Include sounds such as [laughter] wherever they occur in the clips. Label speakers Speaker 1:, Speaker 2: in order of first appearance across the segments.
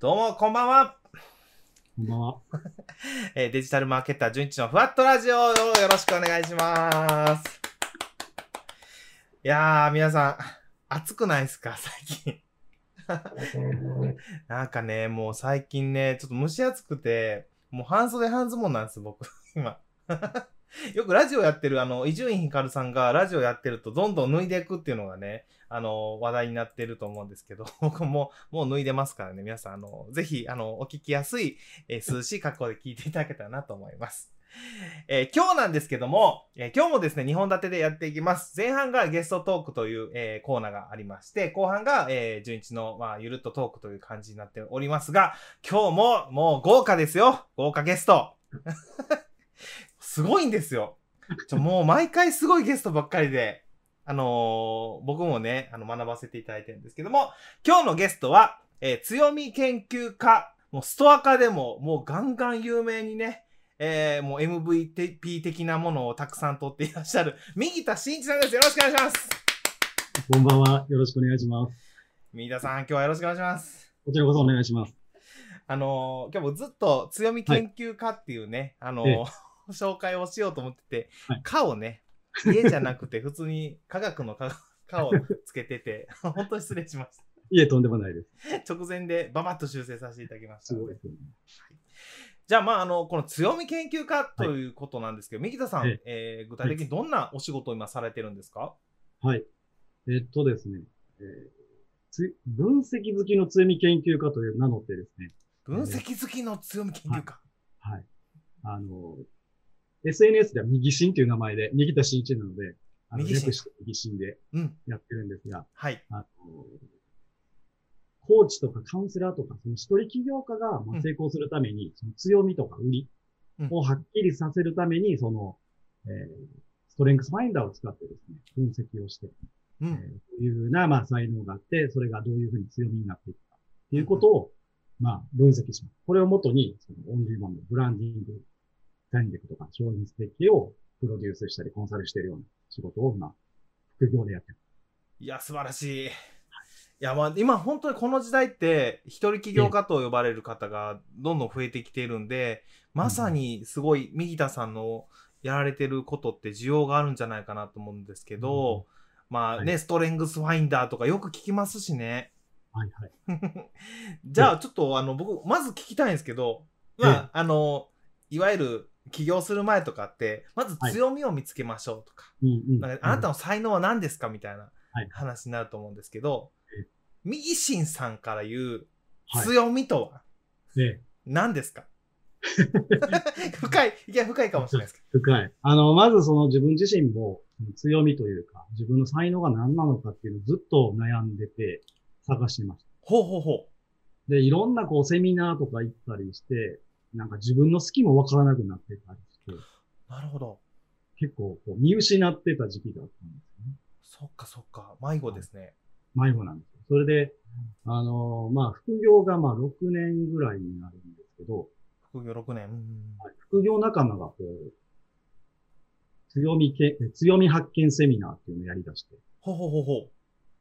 Speaker 1: どうも、こんばんは。
Speaker 2: こんばんは。[laughs]
Speaker 1: えーデジタルマーケッター、純一のふわっとラジオをよろしくお願いします。いやー、皆さん、暑くないですか、最近。[laughs] なんかね、もう最近ね、ちょっと蒸し暑くて、もう半袖半ズボンなんです、僕、今。[laughs] よくラジオやってる、あの、伊集院光さんがラジオやってるとどんどん脱いでいくっていうのがね、あの、話題になってると思うんですけど、[laughs] 僕ももう脱いでますからね、皆さん、あの、ぜひ、あの、お聞きやすい、えー涼しい格好で聞いていただけたらなと思います。えー今日なんですけども、えー今日もですね、2本立てでやっていきます。前半がゲストトークという、えーコーナーがありまして、後半が、えー、純一の、まあ、ゆるっとトークという感じになっておりますが、今日ももう豪華ですよ豪華ゲストすごいんですよ。ちょもう毎回すごいゲストばっかりで、あのー僕もね、あの、学ばせていただいてるんですけども、今日のゲストは、えー強み研究家、もうストア化でも、もうガンガン有名にね、えーもう MVP 的なものをたくさん取っていらっしゃる、右田真一さんです。よろしくお願いします。
Speaker 2: こんばんは。よろしくお願いします。
Speaker 1: 右田さん、今日はよろしくお願いします。
Speaker 2: こちらこそお願いします。
Speaker 1: あのー今日もずっと強み研究家っていうね、あのー
Speaker 2: え
Speaker 1: 紹介をしようと思ってて、
Speaker 2: はい
Speaker 1: 科をね、家じゃなくて [laughs] 普通に科学の科科をつけてて、[laughs] 本当に失礼しまし
Speaker 2: いえ、とんでもないです。
Speaker 1: た。直前でババッと修正させていただきました。
Speaker 2: すごいですよね。
Speaker 1: じゃあ、まあ、あの、この強み研究家ということなんですけど、右田さん、
Speaker 2: え
Speaker 1: えー具体的にどんなお仕事を今されてるんですか、
Speaker 2: はい。えっとですね、えーつ分析好きの強み研究家という名乗ってですね、
Speaker 1: 分析好きの強み研究家。
Speaker 2: はい。あの、SNS では右心という名前で、右田真一なので、あの略して右心で
Speaker 1: うん。
Speaker 2: やってるんですが、
Speaker 1: はい。
Speaker 2: あの、コーチとかカウンセラーとか、その一人起業家がま
Speaker 1: うん
Speaker 2: あ成功するために、その強みとか売りをはっきりさせるために、その、えーストレングスファインダーを使ってですね、分析をして、
Speaker 1: う
Speaker 2: えー
Speaker 1: ん。
Speaker 2: どういうふうな、まあ、才能があって、それがどういうふうに強みになっていくか、っていうことを、まあ、分析します。これをもとに、そのオンリーワンのブランディング、戦略とか商品設計をプロデュースしたり、コンサルしているような仕事を、まあ、副業でやってる。
Speaker 1: いや、素晴らしい。いや、まあ、今本当にこの時代って、一人起業家と呼ばれる方がどんどん増えてきているんで、まさにすごい、右田さんのやられてることって需要があるんじゃないかなと思うんですけど、まあね、
Speaker 2: は
Speaker 1: ストレングスファインダーとかよく聞きますしね。
Speaker 2: はいはい。[laughs]
Speaker 1: じゃあ、ちょっと、あの、僕、まず聞きたいんですけど、まあ、あの、いわゆる起業する前とかって、まず強みを見つけましょうとか、
Speaker 2: うんうん。
Speaker 1: なんかあなたの才能は何ですかみたいな
Speaker 2: はい
Speaker 1: 話になると思うんですけど
Speaker 2: ええ、
Speaker 1: 右心さんから言う
Speaker 2: はい
Speaker 1: 強みとは
Speaker 2: で、
Speaker 1: 何ですか？[laughs] 深い、いや、深いかもしれないですけ [laughs]
Speaker 2: 深い。あの、まずその自分自身も強みというか、自分の才能が何なのかっていうのをずっと悩んでて探してました。
Speaker 1: ど。ほうほうほ
Speaker 2: で、いろんなこうセミナーとか行ったりして、なんか自分の好きもわからなくなってたりして、
Speaker 1: う。なるほど。
Speaker 2: 結構こう見失ってた時期があったんですよね。
Speaker 1: そっかそっか。迷子ですね。
Speaker 2: 迷子なんですよ。それで、あのまあ、副業がまあ6年ぐらいになるんですけど、
Speaker 1: 副業6年。
Speaker 2: 副業仲間がこう、強みけ、強み発見セミナーっていうのをやり出して、
Speaker 1: ほうほうほうほ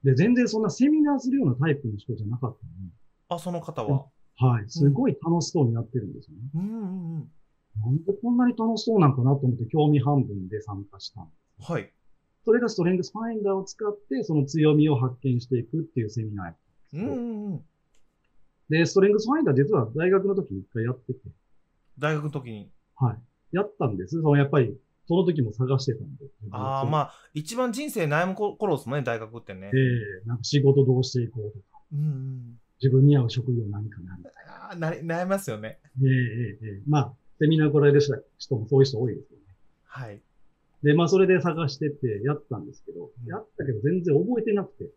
Speaker 1: う。
Speaker 2: で、全然そんなセミナーするようなタイプの人じゃなかった
Speaker 1: あ、その方は？
Speaker 2: はい、すごい楽しそうにやってるんですよね。
Speaker 1: うんうんうん。
Speaker 2: なんでこんなに楽しそうなんかなと思って興味半分で参加したんです。
Speaker 1: はい。
Speaker 2: それがストレングスファインダーを使って、その強みを発見していくっていうセミナーやった
Speaker 1: うんんう
Speaker 2: ですけど
Speaker 1: んうん。
Speaker 2: で、ストレングスファインダー実は大学の時に一回やってて、
Speaker 1: 大学の時に。
Speaker 2: はい。やったんです。そのやっぱり、その時も探してたんで。
Speaker 1: ああ、まあ、一番人生悩む頃ですもんね、大学ってね
Speaker 2: え。えなんか仕事どうしていこうとか、
Speaker 1: うんうん。
Speaker 2: 自分に合う職業何かなみたい
Speaker 1: ああ、な悩みますよね。
Speaker 2: な。ええええええまあ、セミナー来られる人もそういう人多いですよね。
Speaker 1: はい。
Speaker 2: で、まあ、それで探してて、やったんですけど、
Speaker 1: うん
Speaker 2: やったけど全然覚えてなくて、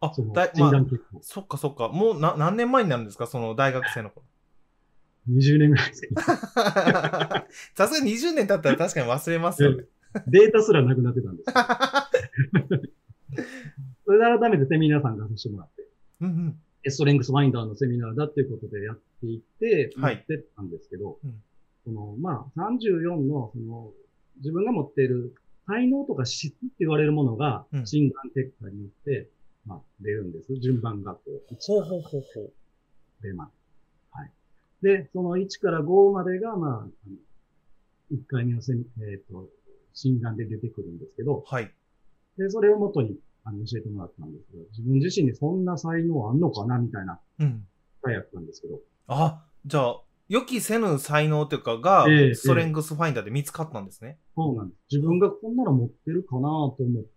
Speaker 1: あ
Speaker 2: その、診断、結果。
Speaker 1: そっかそっか。もうな何年前になるんですか？その大学生の頃。
Speaker 2: 20年ぐらいですけど、[laughs]
Speaker 1: さすがに20年経ったら確かに忘れますよね。
Speaker 2: データすらなくなってたんですよ。[laughs] それで改めてセミナー参加させてもらって、
Speaker 1: うんうん。
Speaker 2: ストレングスファインダーのセミナーだっていうことでやっていって、
Speaker 1: はい
Speaker 2: やってたんですけど、
Speaker 1: うん
Speaker 2: その、まあ、34の、その、自分が持っている才能とか質って言われるものが
Speaker 1: う、ん
Speaker 2: 診断結果によって、まあ、出るんです。順番がこう。
Speaker 1: ほうほうほうほう。
Speaker 2: れまで。はい。で、その1から5までが、まあ、あの1回目のせ、えっ、と、診断で出てくるんですけど、
Speaker 1: はい。
Speaker 2: で、それをもとに、あの、教えてもらったんですけど、自分自身にそんな才能あんのかなみたいな
Speaker 1: うん。
Speaker 2: 回やったんですけど、
Speaker 1: あ、じゃあ、予期せぬ才能というかが、
Speaker 2: ええ
Speaker 1: ストレングスファインダーで見つかったんですね。
Speaker 2: そうなんです。自分がこんなの持ってるかなと思って、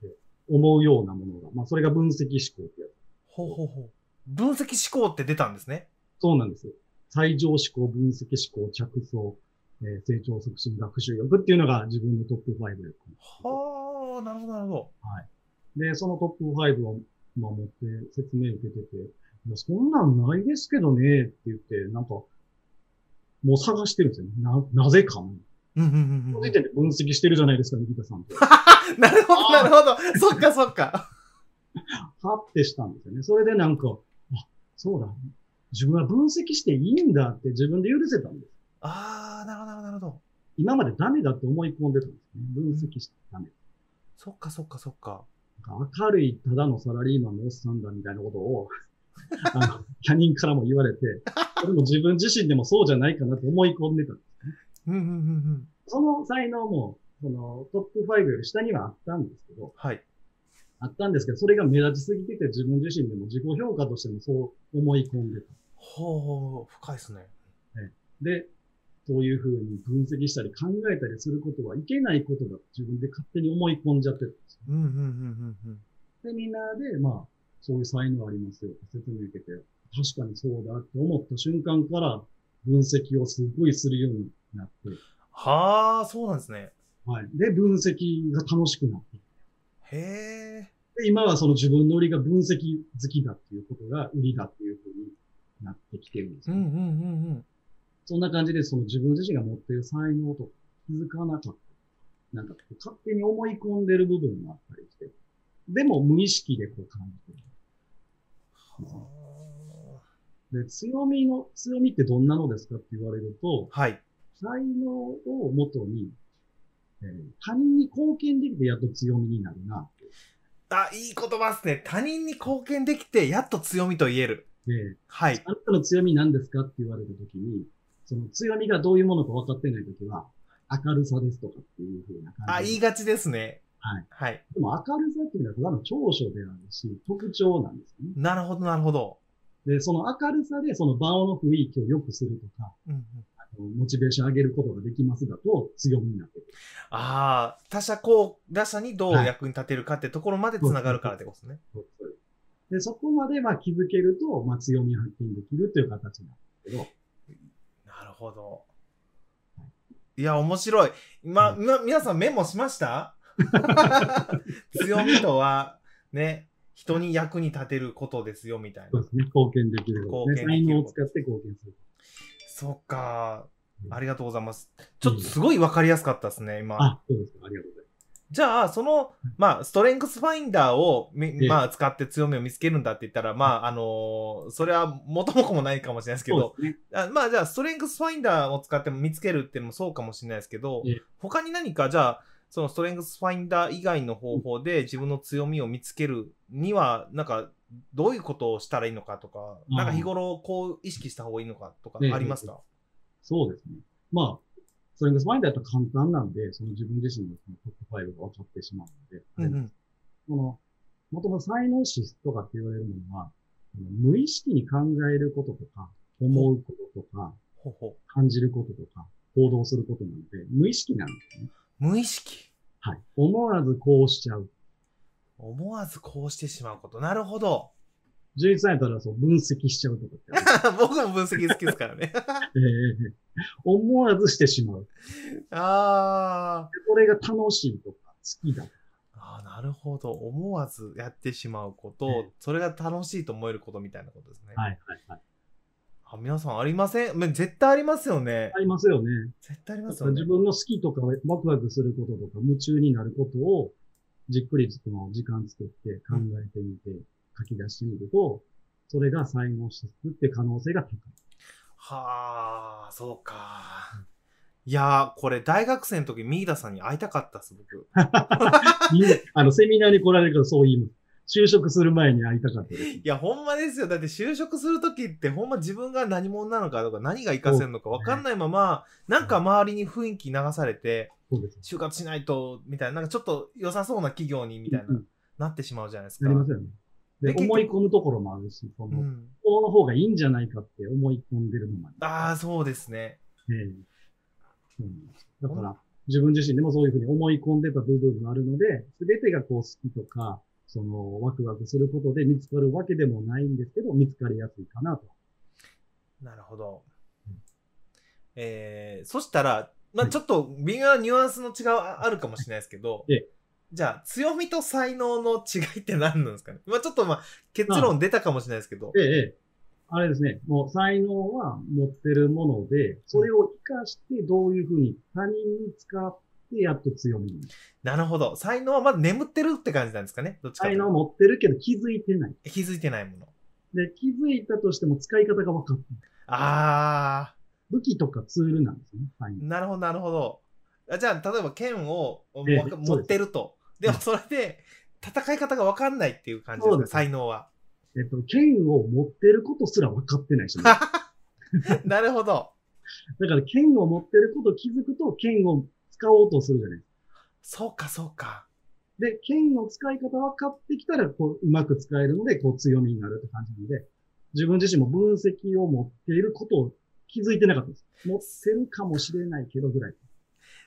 Speaker 2: 思うようなものが、まあ、それが分析思考ってやつ。
Speaker 1: ほうほうほう。分析思考って出たんですね。
Speaker 2: そうなんですよ。最上思考、分析思考、着想、えー成長促進、学習力っていうのが自分のトップ5やったんで
Speaker 1: はあ、なるほど、なるほど。
Speaker 2: で、そのトップ5を、まあ、持って説明受けてて、いやそんなんないですけどね、って言って、なんか、もう探してるんですよね。な、なぜか。
Speaker 1: うんうんうん
Speaker 2: その
Speaker 1: うん。
Speaker 2: 時点で分析してるじゃないですか、三田さんって。[laughs]
Speaker 1: なるほど、なるほど。そっかそっか。
Speaker 2: はってしたんですよね。それでなんか、あ、そうだ。自分は分析していいんだって自分で許せたんです。
Speaker 1: ああ、なるほど、なるほど。
Speaker 2: 今までダメだって思い込んでたんですね。分析してダメ。
Speaker 1: そっかそっかそっか。
Speaker 2: 明るいただのサラリーマンのおっさんだみたいなことを、あの、他人からも言われて、それも自分自身でもそうじゃないかなと思い込んでた。
Speaker 1: うんうんうんうん。
Speaker 2: その才能も、そのトップ5より下にはあったんですけど、
Speaker 1: はい。
Speaker 2: あったんですけど、それが目立ちすぎてて自分自身でも自己評価としてもそう思い込んでた。
Speaker 1: ほう、深いですね。
Speaker 2: で、そういうふうに分析したり考えたりすることはいけないことだと自分で勝手に思い込んじゃってたんですよ。
Speaker 1: うんうんうんうんうん。
Speaker 2: で、まあ、そういう才能ありますよって説明受けて、確かにそうだって思った瞬間から分析をすごいするようになって、
Speaker 1: はあ、そうなんですね。
Speaker 2: はい。で、分析が楽しくなって。
Speaker 1: へえ。
Speaker 2: で、今はその自分の売りが分析好きだっていうことが売りだっていうふうになってきてるんですよ。
Speaker 1: うんうんうんうん。
Speaker 2: そんな感じで、その自分自身が持っている才能とか気づかなかった。なんか勝手に思い込んでる部分があったりして、でも無意識でこう感じてる。
Speaker 1: は
Speaker 2: で、強みの、強みってどんなのですかって言われると、
Speaker 1: あはい。
Speaker 2: 才能をもとに、えー他人に貢献できてやっと強みになるな。
Speaker 1: あ、いい言葉ですね。他人に貢献できて、やっと強みと言える。
Speaker 2: で、
Speaker 1: はい。
Speaker 2: あなたの強み何ですかって言われたときに、その強みがどういうものか分かってないときは、明るさですとかっていう風な
Speaker 1: あ、
Speaker 2: 感じで。
Speaker 1: 言いがちですね。
Speaker 2: はい。
Speaker 1: はい。
Speaker 2: でも明るさっていうのはただの長所であるし、特徴なんですよね。
Speaker 1: なるほど、なるほど。
Speaker 2: で、その明るさでその場の雰囲気を良くするとか、
Speaker 1: うんうん、
Speaker 2: あのモチベーション上げることができますだと強みになってくる。
Speaker 1: ああ、他者こう、他者にどう
Speaker 2: はい
Speaker 1: 役に立てるかってところまで繋がるからってことですね。
Speaker 2: そうそうで、そこまでまあ気づけると、まあ強みを発見できるという形なんですけど、
Speaker 1: ほど。いや、面白い。今、
Speaker 2: うん
Speaker 1: みな皆さんメモしました？[laughs] 強みとは、ね、人に役に立てることですよ、みたいな。
Speaker 2: そうですね、貢献できることね。
Speaker 1: 貢献できる
Speaker 2: 才能を使って貢献する。
Speaker 1: そっか。
Speaker 2: うん
Speaker 1: ありがとうございます。ちょっとすごいわかりやすかったですね、今。
Speaker 2: あ、そうですか。ありがとうござい
Speaker 1: じゃあ、その、まあ、ストレングスファインダーをまあ、使って強みを見つけるんだって言ったら、まあ、あのーそれは元も子もないかもしれないですけ。ど、
Speaker 2: ね。
Speaker 1: あまあ、じゃあ、ストレングスファインダーを使っても見つけるっていうのもそうかもしれないですけど
Speaker 2: ええ、
Speaker 1: 他に何か、じゃあ、そのストレングスファインダー以外の方法で自分の強みを見つけるには、なんか、どういうことをしたらいいのかとか、
Speaker 2: うん
Speaker 1: なんか日頃こう意識した方がいいのかとか
Speaker 2: ええ。
Speaker 1: ありますか、
Speaker 2: そうですね。まあ、ストレングスマインドやった簡単なんで、その自分自身のそのトップ5が分かってしまうので、
Speaker 1: うんうん。
Speaker 2: この、もともと才能指数とかって言われるものは、の無意識に考えることとか、思うこととか、
Speaker 1: ほほ
Speaker 2: 感じることとか、行動することなので、無意識なんですね。
Speaker 1: 無意識。
Speaker 2: はい。思わずこうしちゃう。
Speaker 1: 思わずこうしてしまうこと。なるほど。
Speaker 2: 11歳やったらそう分析しちゃうとかって。[laughs]
Speaker 1: 僕も分析好きですからね。
Speaker 2: ええ思わずしてしまう。
Speaker 1: あ
Speaker 2: でこれが楽しいとか、好きだ。
Speaker 1: あー、なるほど。思わずやってしまうこと、
Speaker 2: ええ
Speaker 1: それが楽しいと思えることみたいなことですね。
Speaker 2: はいはいはい。
Speaker 1: あ皆さんありません？ま絶対ありますよね
Speaker 2: あ。りますよね。
Speaker 1: 絶対ありますよね
Speaker 2: 自。分の好きとかワクワクすることとか夢中になることをじっくりその時間作って考えてみて書き出してみると、それが才能指数って可能性が高い。
Speaker 1: はあ、そうか。いやー、これ大学生の時、ミーダさんに会いたかったっす、僕。[laughs]
Speaker 2: あの、セミナーに来られるからそう言います。就職する前に会いたかったです。
Speaker 1: いや、ほんまですよ。だって就職するときって、ほんま自分が何者なのかとか、何が活かせるのか分かんないまま、なんか周りに雰囲気流されて。就活しないと、みたいな、なんかちょっと良さそうな企業に、みたいな、
Speaker 2: うん
Speaker 1: なってしまうじゃないですか。
Speaker 2: なりますよね。で、思い込むところもあるし、その、
Speaker 1: うん。
Speaker 2: この方がいいんじゃないかって思い込んでるのもあります
Speaker 1: ああ、そうですね。
Speaker 2: ええそうなんだから、自分自身でもそういうふうに思い込んでた部分があるので、すべてがこう好きとか、そのワクワクすることで見つかるわけでもないんですけど、見つかりやすいかなと。
Speaker 1: なるほど
Speaker 2: うん。
Speaker 1: えー、そしたら、まあ
Speaker 2: はい
Speaker 1: ちょっと微妙なニュアンスの違いはあるかもしれないですけど、
Speaker 2: ええ
Speaker 1: じゃあ強みと才能の違いって何なんですかね？まあちょっとまあ結論出たかもしれないですけど。
Speaker 2: ええ、ええ。あれですね、もう才能は持ってるもので、それを活かしてどういうふうに他人に使ってやっと強みになる。
Speaker 1: ほど。才能はまだ眠ってるって感じなんですかね？どっちか
Speaker 2: 才能持ってるけど気づいてない。
Speaker 1: 気づいてないもの。
Speaker 2: で、気づいたとしても使い方が分かってない。
Speaker 1: あ
Speaker 2: 武器とかツールなんですね、才
Speaker 1: ー、
Speaker 2: 能。
Speaker 1: なるほど、なるほど。あじゃあ、例えば剣を持ってると。でもそれで戦い方がわかんないっていう感じですか
Speaker 2: そうです
Speaker 1: 才能は。
Speaker 2: えっと、剣を持ってることすら分かってないし、ね、だ
Speaker 1: なるほど。
Speaker 2: から剣を持ってること気づくと剣を使おうとするじゃないですか。
Speaker 1: そうか、そうか。
Speaker 2: で、剣の使い方分かってきたら、こう、うまく使えるので、こう、強みになるって感じなので、自分自身も分析を持っていることを気づいてなかったです。持ってるかもしれないけどぐらい。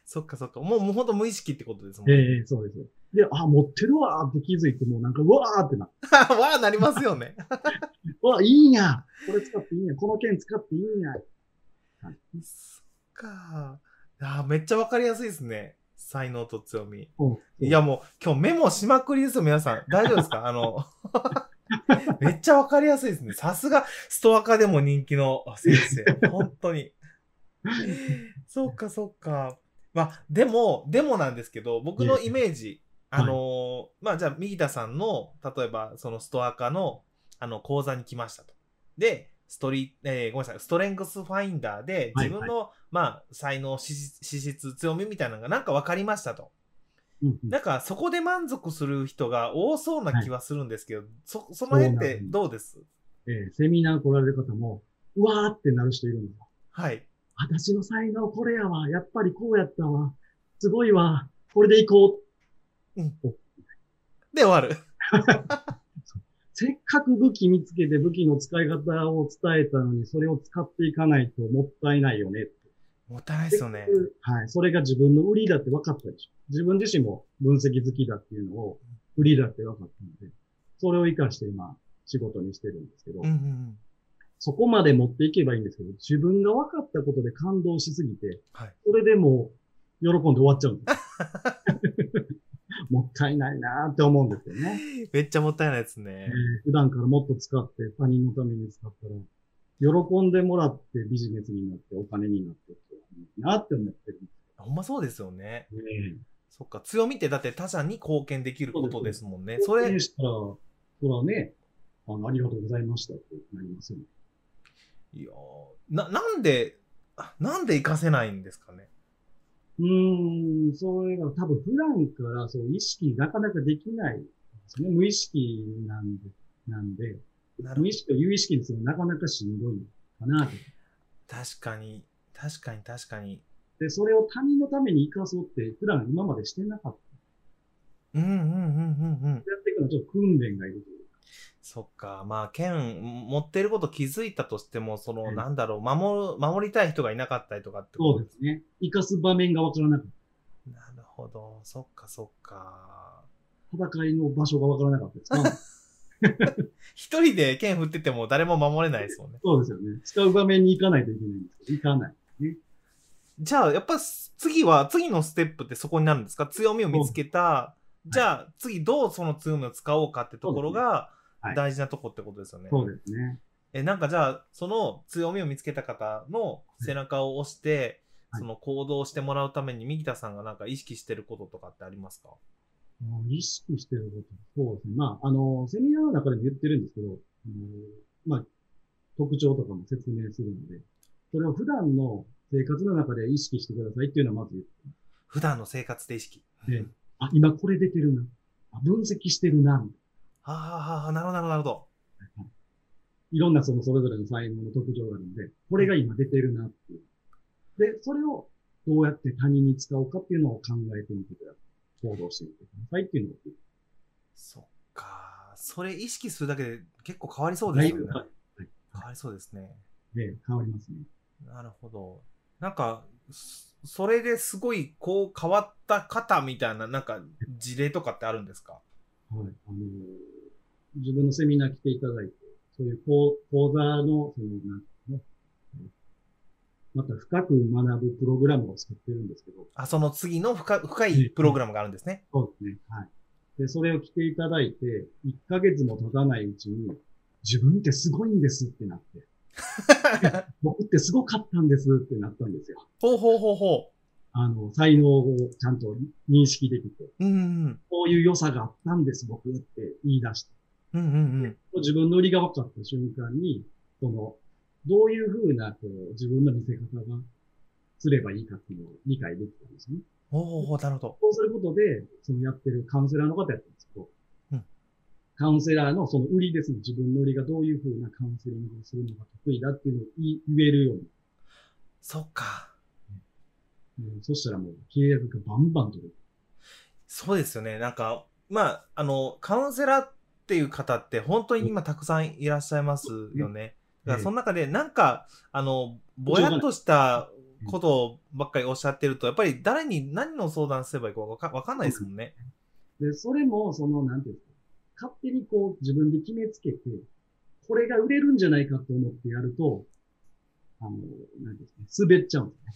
Speaker 1: そっかそっか。もう、もうほんと無意識ってことですもんね。
Speaker 2: ええそうです。で、あ、持ってるわーって気づいて、もうなんか、うわーってな [laughs]
Speaker 1: わあ、なりますよね。[laughs]
Speaker 2: うわ、いいんやこれ使っていいんやこの剣使っていいんや
Speaker 1: そっか。あーめっちゃわかりやすいですね。才能と強み。
Speaker 2: うん
Speaker 1: いやもう、今日メモしまくりですよ、皆さん。大丈夫ですか？あの、[laughs] めっちゃわかりやすいですね。さすが、ストアカでも人気の先生。本当に。そうか、そうか。まあ、でも、でもなんですけど、僕のイメージ、あのーまあ、じゃあ、右田さんの、例えば、そのストアカの、あの、講座に来ましたと。で、ストリ、えーごめんなさい、ストレングスファインダーで、
Speaker 2: はい
Speaker 1: 自分の、まあ、才能、資質、資質強みみたいなのがなんか分かりましたと。
Speaker 2: うんうん
Speaker 1: なんか、そこで満足する人が多そうな気はするんですけど、そ、その辺ってどうです？
Speaker 2: えーセミナー来られる方も、うわーってなる人いるんですよ。
Speaker 1: はい。
Speaker 2: 私の才能これやわ。やっぱりこうやったわ。すごいわ。これでいこう。
Speaker 1: で終わる。[laughs]
Speaker 2: せっかく武器見つけて武器の使い方を伝えたのに、それを使っていかないともったいないよね。
Speaker 1: もったいないですよね。
Speaker 2: はい。それが自分の売りだって分かったでしょ。自分自身も分析好きだっていうのを売りだって分かったので、それを活かして今仕事にしてるんですけど、
Speaker 1: うんうんうん。
Speaker 2: そこまで持っていけばいいんですけど、自分が分かったことで感動しすぎて、
Speaker 1: はい。
Speaker 2: それでもう喜んで終わっちゃうんです。[laughs] もったいないなーって思うんですよね。
Speaker 1: めっちゃもったいないです
Speaker 2: え
Speaker 1: ね。
Speaker 2: ー普段からもっと使って他人のために使ったら、喜んでもらってビジネスになってお金になってってなって思ってる
Speaker 1: ほんまそうですよね。
Speaker 2: すね。
Speaker 1: そっか、強みってだって他者に貢献できることですもんね。それ
Speaker 2: それ、したら、それはね、あの、ありがとうございましたってなりますよね。
Speaker 1: いやーな、なんで、あなんで活かせないんですかね。
Speaker 2: うーん、それが多分普段からそう意識なかなかできないですね。無意識なんで、なんで、
Speaker 1: なる
Speaker 2: 無意識と有意識にするのなかなかしんどいかなと。
Speaker 1: 確かに、確かに確かに。
Speaker 2: で、それを他人のために生かそうって普段今までしてなかった。
Speaker 1: うんうんうんうんうん。
Speaker 2: やっていくのはちょっと訓練がいると。
Speaker 1: そっか。まあ、剣、持ってること気づいたとしても、その、
Speaker 2: うん
Speaker 1: なんだろう、守る、守りたい人がいなかったりとかって
Speaker 2: そう
Speaker 1: こと
Speaker 2: ですね。生かす場面がわからなかっ
Speaker 1: なるほど。そっかそっか。
Speaker 2: た。戦いの場所がわからなかったですか [laughs]
Speaker 1: 一人で剣振ってても誰も守れないですもんね。
Speaker 2: そうですよね。使う場面に行かないといけないんですけど、行かない。
Speaker 1: じゃあ、やっぱ次は、次のステップってそこになるんですか？強みを見つけた。じゃあ、次どうその強みを使おうかってところが
Speaker 2: はい
Speaker 1: 大事なとこってことですよね。
Speaker 2: そうですね。
Speaker 1: え、なんかじゃあ、その強みを見つけた方の背中を押して、
Speaker 2: はい
Speaker 1: その行動してもらうために、右田さんがなんか意識してることとかってありますか？
Speaker 2: 意識してること。そうですね。まあ、あの、セミナーの中でも言ってるんですけど、あのまあ、特徴とかも説明するので、それを普段の生活の中で意識してくださいっていうのはまず言って
Speaker 1: 普段の生活で意識。
Speaker 2: であ、今これ出てるな。あ、分析してるな。
Speaker 1: はあ、はあはあ、なるほど、なるほど。
Speaker 2: いろんなそのそれぞれの才能の特徴があるので、これが今出てるなっていう。で、それをどうやって他人に使おうかっていうのを考えてみてください。行動してみてくださいっていうのを。
Speaker 1: そっか。それ意識するだけで結構変わりそうですよね。
Speaker 2: はい
Speaker 1: 変わりそうですね。
Speaker 2: で、変わりますね。
Speaker 1: なるほど。なんか、そそれですごいこう変わった方みたいな、なんか事例とかってあるんですか？
Speaker 2: はい。あのー自分のセミナー来ていただいて、そういう講講座の、その、なんていうのまた深く学ぶプログラムを作ってるんですけど、
Speaker 1: あ、その次の深深いプログラムがあるんですね。[laughs]
Speaker 2: そうですね。はい。で、それを来ていただいて、1ヶ月も経たないうちに、自分ってすごいんですってなって、[laughs] 僕ってすごかったんですってなったんですよ。
Speaker 1: ほうほうほうほ
Speaker 2: あの、才能をちゃんと認識できて、
Speaker 1: う。うんうん
Speaker 2: こういう良さがあったんです、僕って言い出して。
Speaker 1: うん。うんうんうん。
Speaker 2: 自分の売りが分かった瞬間に、その、どういうふうな、こう、自分の見せ方がすればいいかっていうのを理解できたんですね。
Speaker 1: ほうほうほう、なるほど。
Speaker 2: そうすることで、そのやってるカウンセラーの方やったんですけど、
Speaker 1: うん
Speaker 2: カウンセラーのその売りですね。自分の売りがどういうふうなカウンセリングをするのが得意だっていうのを言えるように。
Speaker 1: そっか。
Speaker 2: うんそしたらもう契約がバンバン取れる。
Speaker 1: そうですよね。なんか、まあ、あの、カウンセラーっていう方って本当に今たくさんいらっしゃいますよね。だからその中でなんか、あの、ぼやっとしたことばっかりおっしゃってると、やっぱり誰に何の相談すればいいかわかわかんないですもんね。
Speaker 2: で、それも、その、なんていうんですか、勝手にこう自分で決めつけて、これが売れるんじゃないかと思ってやると、あの、なんですかね、滑っちゃうんですね。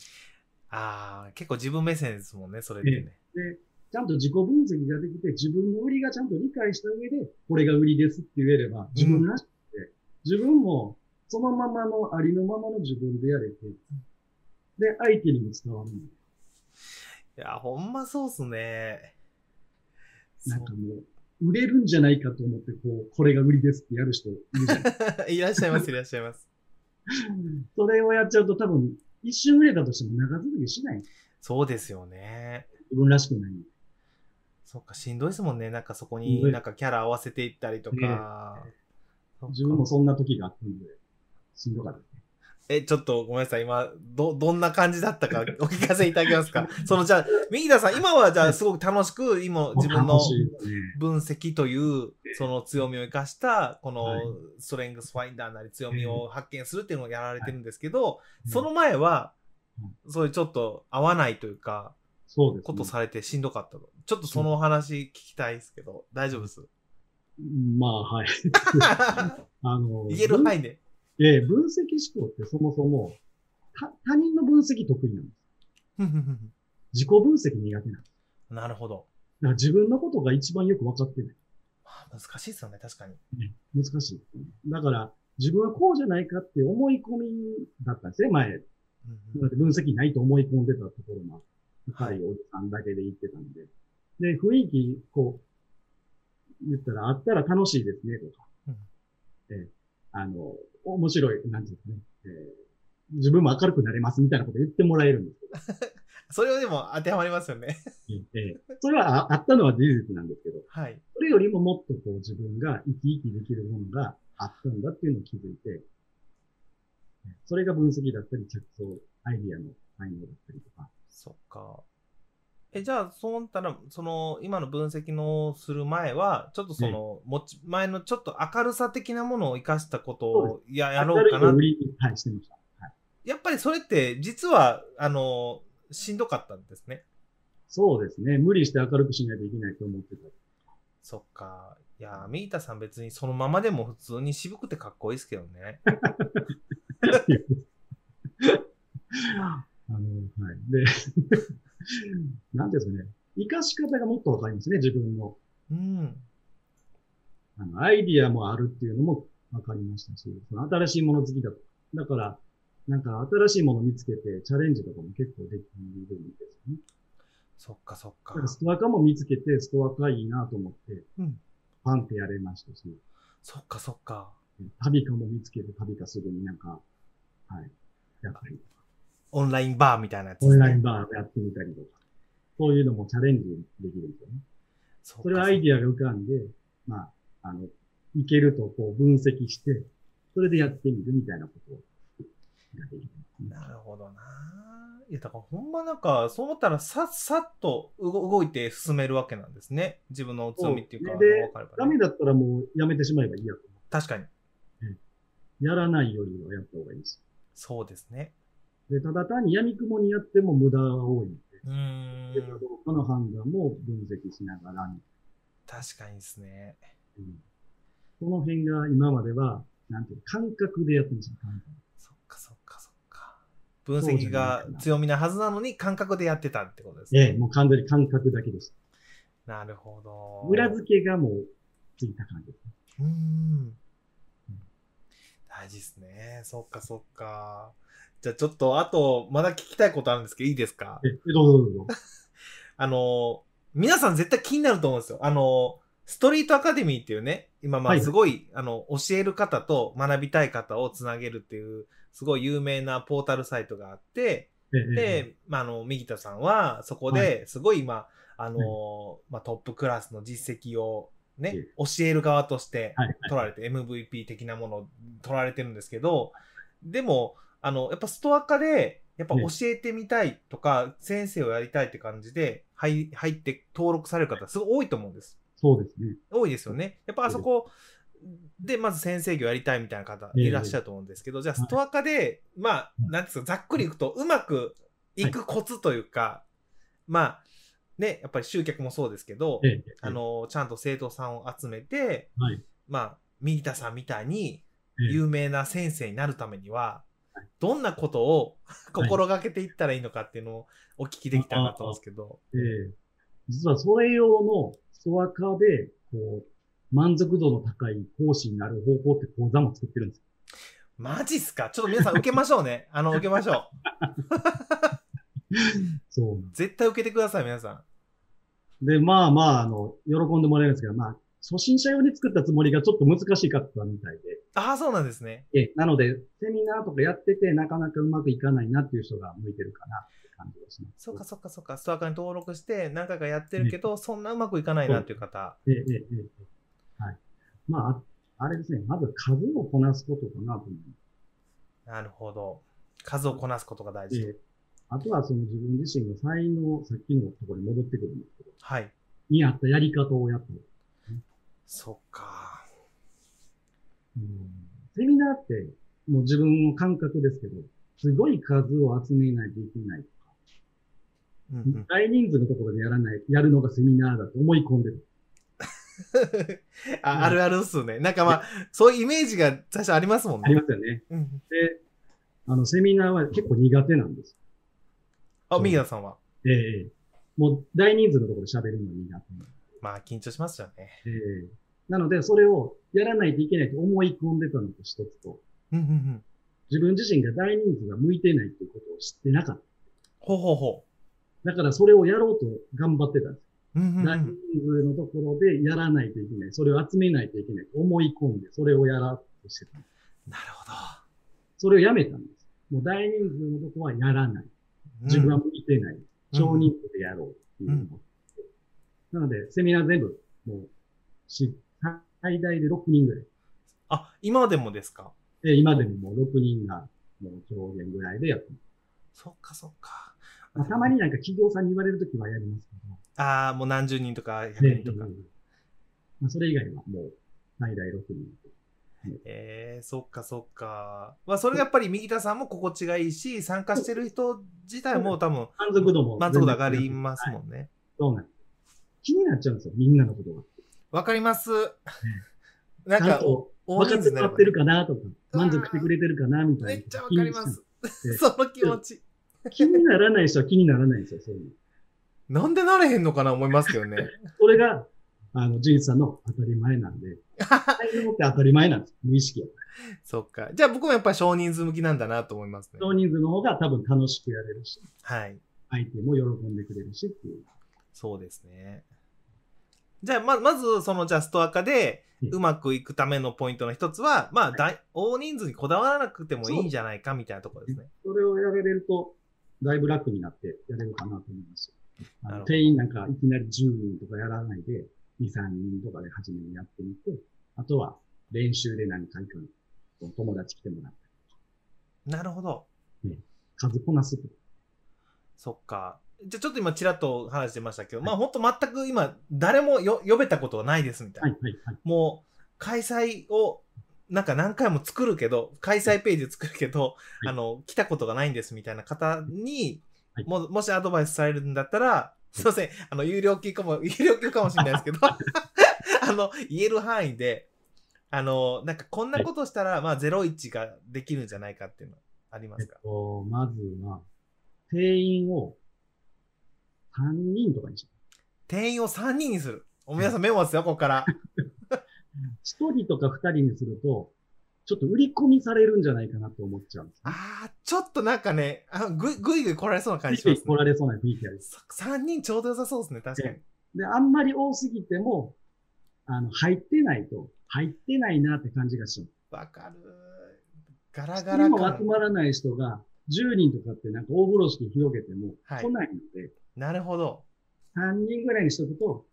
Speaker 1: ああ、結構自分目線ですもんね、それってね。
Speaker 2: で、ちゃんと自己分析ができて、自分の売りがちゃんと理解した上で、これが売りですって言えれば、自分らしくて、自分もそのままのありのままの自分でやれて、で、相手にも伝わるんで
Speaker 1: いや、ほんまそうっすね。
Speaker 2: なんかもう、売れるんじゃないかと思って、こう、これが売りですってやる人いるじゃない [laughs]
Speaker 1: いらっしゃいます、いらっしゃいます。[laughs]
Speaker 2: それをやっちゃうと多分、一瞬売れたとしても長続きしない。
Speaker 1: そうですよね。
Speaker 2: 自分らしくない。
Speaker 1: そっか、しんどいですもんね。なんかそこになんかキャラ合わせていったりとか。そっか
Speaker 2: 自分もそんな時があったんで、しんどかった。
Speaker 1: え、ちょっとごめんなさい。今、ど、どんな感じだったかお聞かせいただけますか？その、じゃあ、右田さん、今はじゃあすごく楽しく、今、自分の。分析という、その強みを生かした、この
Speaker 2: はい
Speaker 1: ストレングスファインダーなり強みを発見するっていうのをやられてるんですけど、
Speaker 2: はい
Speaker 1: その前は
Speaker 2: う、
Speaker 1: そういうちょっと合わないというか、
Speaker 2: そうです、ね。
Speaker 1: ことされてしんどかったと。ちょっとそのお話聞きたいですけど、大丈夫です？
Speaker 2: まあ、はい。[laughs] [laughs] あの、
Speaker 1: 言える範囲で。
Speaker 2: ええ分析思考ってそもそも、他他人の分析得意なんです。[laughs] 自己分析苦手なんです。
Speaker 1: んなるほど。
Speaker 2: だから自分のことが一番よく分かってない。
Speaker 1: まあ難しいですよね、確かに。
Speaker 2: 難しい。だから、自分はこうじゃないかって思い込みだったんですね、前。
Speaker 1: うんうん
Speaker 2: だって分析ないと思い込んでたところも、深いおじさんだけで言ってたんで。で、雰囲気、こう、言ったら、あったら楽しいですね、とか。
Speaker 1: うん
Speaker 2: ええあの、面白い、なんていうかね。ええ自分も明るくなれますみたいなこと言ってもらえるんですけど。
Speaker 1: それはでも当てはまりますよね。
Speaker 2: ええそれはああったのは事実なんですけど、
Speaker 1: はい。
Speaker 2: それよりももっとこう自分が生き生きできるものがあったんだっていうのを気づいて、それが分析だったり、着想、アイディアの才能だったりとか。
Speaker 1: そっか。え、じゃあ、そうなったら、その、今の分析のする前は、ちょっとその、もち、前のちょっと明るさ的なものを生かしたことをややろうかな
Speaker 2: はい、してました。はい。
Speaker 1: やっぱりそれって、実は、あの、しんどかったんですね。
Speaker 2: そうですね。無理して明るくしないといけないと思ってた。
Speaker 1: そっか。いやー、ミータさん別にそのままでも普通に渋くてかっこいいですけどね。[laughs]
Speaker 2: あの、はい。で、なんていうんですかね。活かし方がもっとわかりますね、自分の。
Speaker 1: うん。
Speaker 2: あの、アイディアもあるっていうのも分かりましたし、その新しいもの好きだと。だから、なんか新しいもの見つけてチャレンジとかも結構できるんですよね。
Speaker 1: そっかそっか
Speaker 2: だか。らストア化も見つけて、ストア化いいなと思って、
Speaker 1: うん。
Speaker 2: パンってやれましたし、
Speaker 1: そっかそっか。
Speaker 2: 旅化も見つけて、旅化すぐになんか、はい、やったり
Speaker 1: オンラインバーみたいなやつ、
Speaker 2: オンラインバーやってみたりとか、そういうのもチャレンジできるんですよね。
Speaker 1: そ
Speaker 2: それはアイディアが浮かんで、まあ、あの、いけるとこう分析して、それでやってみるみたいなことをやっていきます
Speaker 1: なるほどな。いや、だからほんまなんか、そう思ったらさ、さっと動動いて進めるわけなんですね。自分の強みっていうか、分かればね。
Speaker 2: ダメだったらもうやめてしまえばいいやと思
Speaker 1: 確かに。
Speaker 2: う。やらないよりはやった方がいいです。
Speaker 1: そうですね。
Speaker 2: で、ただ単に闇雲にやっても無駄が多いので、で、ど
Speaker 1: ん。
Speaker 2: うかの判断も分析しながら、
Speaker 1: 確かにですね。
Speaker 2: うん、この辺が今までは、なんていうの感覚でやってました。
Speaker 1: そっかそっかそっか。分析が強みなはずなのに感覚でやってたってことですね。
Speaker 2: ええ、もう完全に感覚だけです。
Speaker 1: なるほど。
Speaker 2: 裏付けがもうついた感じです。
Speaker 1: うーん。大事ですね。そっかそっか。じゃあちょっと、あと、まだ聞きたいことあるんですけど、いいですか？
Speaker 2: え、どうぞどうぞ。[laughs]
Speaker 1: あの、皆さん絶対気になると思うんですよ。あの、ストリートアカデミーっていうね、今ま
Speaker 2: はい。
Speaker 1: あすごい、あの、教える方と学びたい方をつなげるっていう、すごい有名なポータルサイトがあって、で、まあ、あの、右田さんは、そこ
Speaker 2: は
Speaker 1: ですごい今、あの、まあ、トップクラスの実績をね、教える側として
Speaker 2: はいはい。
Speaker 1: 取られて、MVP 的なものを取られてるんですけど、でも、あの、やっぱストア化で、やっぱ教えてみたいとか、先生をやりたいって感じで、入入って登録される方、すごい多いと思うんです。
Speaker 2: そうですね。
Speaker 1: 多いですよね。やっぱあそこで、まず先生業やりたいみたいな方
Speaker 2: ええ。
Speaker 1: いらっしゃると思うんですけど、じゃあストア化で、まあ、なんですか、ざっくりいくと、うまくいくコツというか、まあ、ね、やっぱり集客もそうですけど、
Speaker 2: ええええ。
Speaker 1: あの、ちゃんと生徒さんを集めて、
Speaker 2: はい。
Speaker 1: まあ、右田さんみたいに
Speaker 2: ええ。
Speaker 1: 有名な先生になるためには、どんなことを心がけていったらいいのかっていうのをお聞きできたらなと思うんですけど。
Speaker 2: ええ実はそれ用のストア化で、こう、満足度の高い講師になる方法って講座も作ってるんです。
Speaker 1: マジっすか？ちょっと皆さん受けましょうね。[laughs] あの、受けましょ [laughs]
Speaker 2: そう
Speaker 1: う。絶対受けてください、皆さん。
Speaker 2: で、まあまあ、あの、喜んでもらえるんですけど、まあ、初心者用に作ったつもりがちょっと難しかったみたいで。
Speaker 1: ああ、そうなんですね。
Speaker 2: え、なので、セミナーとかやってて、なかなかうまくいかないなっていう人が向いてるかなって感じですね。
Speaker 1: そっかそっかそっか。ストアカに登録して何回かやってるけど、そんなうまくいかないなっていう方。
Speaker 2: ええ、ええ、ええ。はい。まあ、ああれですね。まず数をこなすことかなと思いま
Speaker 1: なるほど。数をこなすことが大
Speaker 2: す。
Speaker 1: 事。
Speaker 2: ええあとはその自分自身の才能、さっきのところに戻ってくるんですけど、
Speaker 1: はい。
Speaker 2: に合ったやり方をやってる。
Speaker 1: そっか。
Speaker 2: うんセミナーって、もう自分の感覚ですけど、すごい数を集めないといけないとか、
Speaker 1: うんうん、
Speaker 2: 大人数のところでやらない、やるのがセミナーだと思い込んでる。[laughs]
Speaker 1: ああるあるっすね。なんかまあ、そういうイメージが最初ありますもん
Speaker 2: あり
Speaker 1: ね。
Speaker 2: ますよね。
Speaker 1: うん、
Speaker 2: で、あの、セミナーは結構苦手なんです。
Speaker 1: あ、右田さんは？
Speaker 2: ええもう大人数のところで喋るの苦手
Speaker 1: まあ、緊張しますよね。
Speaker 2: ええなので、それをやらないといけないと思い込んでたのと一つと、
Speaker 1: うんうんうん。
Speaker 2: 自分自身が大人数が向いてないということを知ってなかった。
Speaker 1: ほうほうほ
Speaker 2: だからそれをやろうと頑張ってたんです。
Speaker 1: う。うんうんう
Speaker 2: 大人
Speaker 1: ん、
Speaker 2: 数のところでやらないといけない。それを集めないといけないと思い込んで、それをやらうとしてた。
Speaker 1: なるほ
Speaker 2: それをやめたんです。もう大人数のところはやらない。
Speaker 1: ど。
Speaker 2: 自分は
Speaker 1: うん
Speaker 2: 向いてない。少人数でやろうっていうのを、なので、セミナー全部、もう、し、最大で6人ぐらい。
Speaker 1: あ、今でもですか？
Speaker 2: で、今でももう6人が、もう上限ぐらいでやってます。
Speaker 1: そっかそっか。
Speaker 2: まあ、たまになんか企業さんに言われるときはやりますけ
Speaker 1: ああ、もう何十人とか
Speaker 2: ど、
Speaker 1: 100人とか。
Speaker 2: まあ、それ以外はもう、最大6人。
Speaker 1: ええそっかそっか。まあ、それがやっぱり右田さんも心地がいいし、参加してる人自体も多分、
Speaker 2: 満足度も。
Speaker 1: 満足度上がりますもんね。
Speaker 2: そうなんです。気になっちゃうんですよ、みんなのことが。
Speaker 1: わかります。なんか、
Speaker 2: 分かってもらってるかなとか、
Speaker 1: うん
Speaker 2: 満足してくれてるかなみたいな。
Speaker 1: めっちゃわかります。
Speaker 2: ええ
Speaker 1: その気持ち。
Speaker 2: 気にならない人は気にならないんですよ、そういうの。
Speaker 1: なんでなれへんのかな思いますけどね。[laughs]
Speaker 2: それが、あの、ジンさんの当たり前なんで、[laughs] 才能って当たり前なんです。無意識やか
Speaker 1: そっか。じゃあ僕もやっぱり少人数向きなんだなと思いますね
Speaker 2: ら。。少人数の方が多分楽しくやれるし、
Speaker 1: はい。
Speaker 2: 相手も喜んでくれるしっていう。
Speaker 1: そうですね。じゃあ、ま、まず、その、じゃあ、ストア化で、
Speaker 2: う
Speaker 1: まくいくためのポイントの一つは、まあ、大、大人数にこだわらなくてもいいんじゃないかみたいなところですね。
Speaker 2: それをやられると、だいぶ楽になってやれるかなと思います。あの
Speaker 1: なるほど
Speaker 2: 定員なんかいきなり10人とかやらないで、2、3人とかで初めにやってみて、あとは練習で何か行くの。友達来てもらった
Speaker 1: なるほど。
Speaker 2: り。数こなすと。
Speaker 1: そっか。じゃあちょっと今ちらっと話してましたけど、まあ本当全く今誰もよ呼べたことはないですみたいな。
Speaker 2: はい、はい、はい。
Speaker 1: もう開催をなんか何回も作るけど、開催ページ作るけど、
Speaker 2: はい。
Speaker 1: あの、来たことがないんですみたいな方に、
Speaker 2: はい。
Speaker 1: ももしアドバイスされるんだったら、すいません、あの、有料級かも、[laughs] 有料級かもしれないですけど、[laughs] あの、言える範囲で、あの、なんかこんなことしたら、まあ01ができるんじゃないかっていうのありま
Speaker 2: えっ
Speaker 1: すか、
Speaker 2: と、まずは、定員を3人とかにし
Speaker 1: 定員を3人にする。お皆さんメモですよ、ここから。
Speaker 2: 1人とか2人にすると、ちょっと売り込みされるんじゃないかなと思っちゃうんですね。
Speaker 1: あー、ちょっとなんかね、あぐいぐいぐい来られそうな感じします
Speaker 2: 来
Speaker 1: ね。
Speaker 2: られそうな雰囲気ある。
Speaker 1: 3人ちょうど良さそうですね、確かに。
Speaker 2: で、あんまり多すぎても、あの、入ってないと、入ってないなって感じがしま
Speaker 1: わかる。ガラ
Speaker 2: す。
Speaker 1: ガラ
Speaker 2: 一人も集
Speaker 1: 感。
Speaker 2: まらない人が10人とかってなんか大風呂敷広げても
Speaker 1: はい
Speaker 2: 来ないので、
Speaker 1: なるほど。
Speaker 2: 3人ぐらいにしとくと、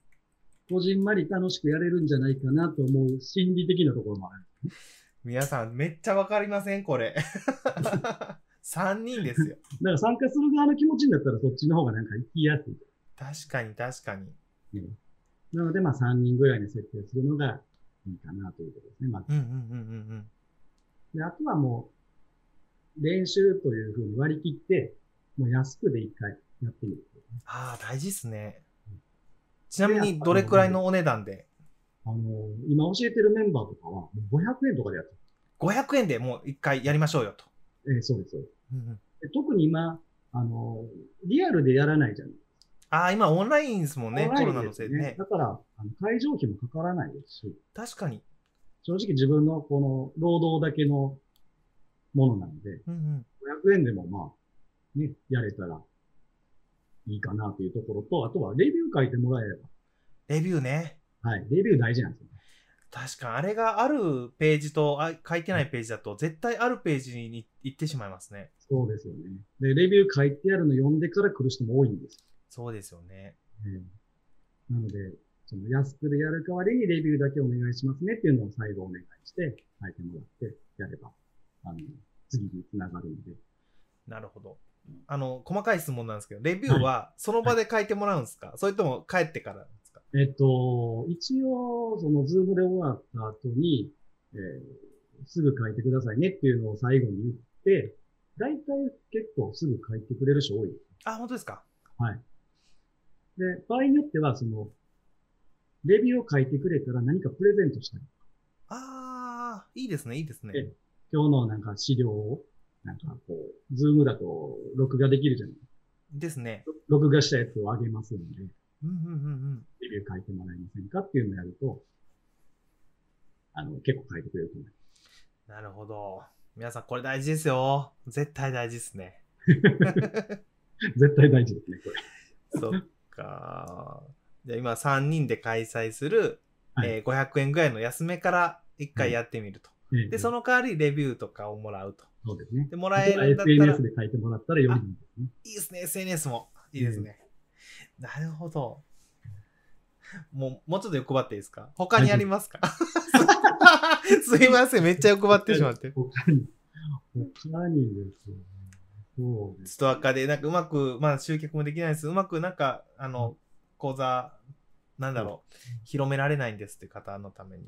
Speaker 2: こじんまり楽しくやれるんじゃないかなと思う心理的なところもある。
Speaker 1: 皆さん、めっちゃわかりませんこれ。[laughs] 3人ですよ。[laughs]
Speaker 2: だから参加する側の気持ちになったらそっちの方がなんか行きやすい。
Speaker 1: 確かに、確かに。
Speaker 2: なので、まあ3人ぐらいに設定するのがいいかなということですね。まず
Speaker 1: うんうんうんうんうん。
Speaker 2: で、あとはもう、練習というふうに割り切って、もう安くで一回やってみる。
Speaker 1: ああ、大事っすね。ちなみに、どれくらいのお値段で？
Speaker 2: あの、今教えてるメンバーとかは、もう500円とかでやって
Speaker 1: ?500 円でもう一回やりましょうよと。
Speaker 2: る。えーそうです、そうです
Speaker 1: うんうん、
Speaker 2: で。特に今、あの、リアルでやらないじゃない
Speaker 1: ああ、今オンラインですもんね、
Speaker 2: オンライン
Speaker 1: コロナのせいでね。
Speaker 2: だから、あの会場費もかからないですし、
Speaker 1: 確かに。
Speaker 2: 正直自分のこの労働だけのものなので、
Speaker 1: うんうん。
Speaker 2: 500円でもまあ、ね、やれたらいいかなというところと、あとはレビュー書いてもらえれば。
Speaker 1: レビューね。
Speaker 2: はい、レビュー大事なんですよね。
Speaker 1: 確かに、あれがあるページとあ書いてないページだと、絶対あるページに行ってしまいますね。
Speaker 2: そうですよね。で、レビュー書いてあるの読んでから来る人も多いんです
Speaker 1: そうですよね。
Speaker 2: よ。ええなので、その安くでやる代わりにレビューだけお願いしますねっていうのを最後お願いして書いてもらってやれば、あの、次につながるので。
Speaker 1: なるほど。あの、細かい質問なんですけど、レビューはその場で書いてもらうんですか、それとも帰ってからですか？
Speaker 2: えっと、一応、そのズームで終わった後に、えーすぐ書いてくださいねっていうのを最後に言って、大体結構すぐ書いてくれる人多い。
Speaker 1: あ、本当ですか？
Speaker 2: はい。で、場合によっては、その、レビューを書いてくれたら何かプレゼントしたり、
Speaker 1: ああ、いいですね、いいですね。
Speaker 2: え今日のなんか資料を、なんかこう、ズームだと録画できるじゃない
Speaker 1: ですね。
Speaker 2: 録画したやつをあげますので、
Speaker 1: うんうんうんうん。
Speaker 2: レビュー書いてもらえませんかっていうのをやると、あの、結構書いてくれると思います。
Speaker 1: なるほど。皆さん、これ大事ですよ。絶対大事ですね。[laughs]
Speaker 2: 絶対大事ですね、これ。
Speaker 1: そっか。じゃあ今3人で開催する、
Speaker 2: はい
Speaker 1: えー500円ぐらいの安めから1回やってみると。
Speaker 2: ええ
Speaker 1: で、その代わりレビューとかをもらうと。
Speaker 2: そうですね。
Speaker 1: で、もらえるんだったら、い
Speaker 2: SNS で書いてもらったらよりいいですね。
Speaker 1: いですね、SNS も。いいですね。なるほど。もう、もうちょっと欲張っていいですか？他にありますか？すいません、めっちゃ欲張ってしまって。
Speaker 2: 他に、他にですよね。そうです。
Speaker 1: ストア化で、なんかうまく、まあ集客もできないです。うまくなんか、あの、講座、なんだろう、広められないんですって方のために。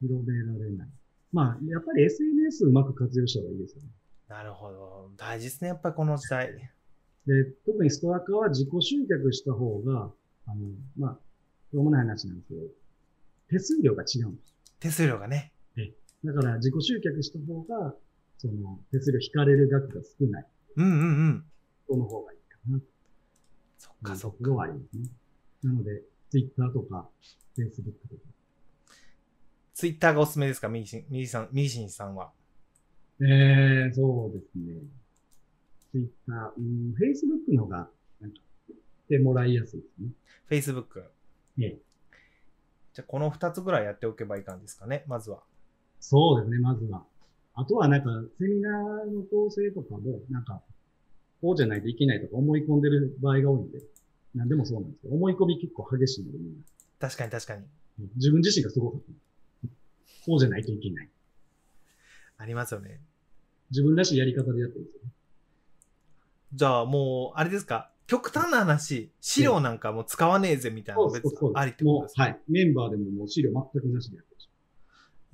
Speaker 2: 広められない。まあ、やっぱり SNS うまく活用した方がいいですよね。
Speaker 1: なるほど。大事ですね、やっぱりこの時代。
Speaker 2: で、特にストア化は自己集客した方が、あの、まあ、しょうもない話なんですけど、手数料が違うんです。
Speaker 1: 手数料がね。
Speaker 2: だから自己集客した方が、その、手数料引かれる額が少ない。
Speaker 1: うんうんうん。
Speaker 2: その方がいいかな。
Speaker 1: そっかそっか。
Speaker 2: はありますね。なので、Twitter とか、Facebook とか。
Speaker 1: ツイッターがおすすめですか？ミーシン、ミーさん、ミーシンさんは。
Speaker 2: えー、そうですね。Twitter、うん、Facebook のが、なんか、してもらいやすいですね。
Speaker 1: Facebook。
Speaker 2: ええ
Speaker 1: じゃあこの2つぐらいやっておけばいい感じですかね、まずは。
Speaker 2: そうですね、まずは。あとはなんか、セミナーの構成とかも、なんか、こうじゃないといけないとか思い込んでる場合が多いんで、なんでもそうなんですけど、思い込み結構激しいので、みんな。
Speaker 1: 確かに確かに。
Speaker 2: 自分自身がすごかった。そうじゃないといけない。
Speaker 1: ありますよね。
Speaker 2: 自分らしいやり方でやってるんですよね。
Speaker 1: じゃあもう、あれですか？極端な話、資料なんかもう使わねえぜみたいなの別にありってことですか？
Speaker 2: もう、はい。メンバーでももう資料全くなしでやってるし。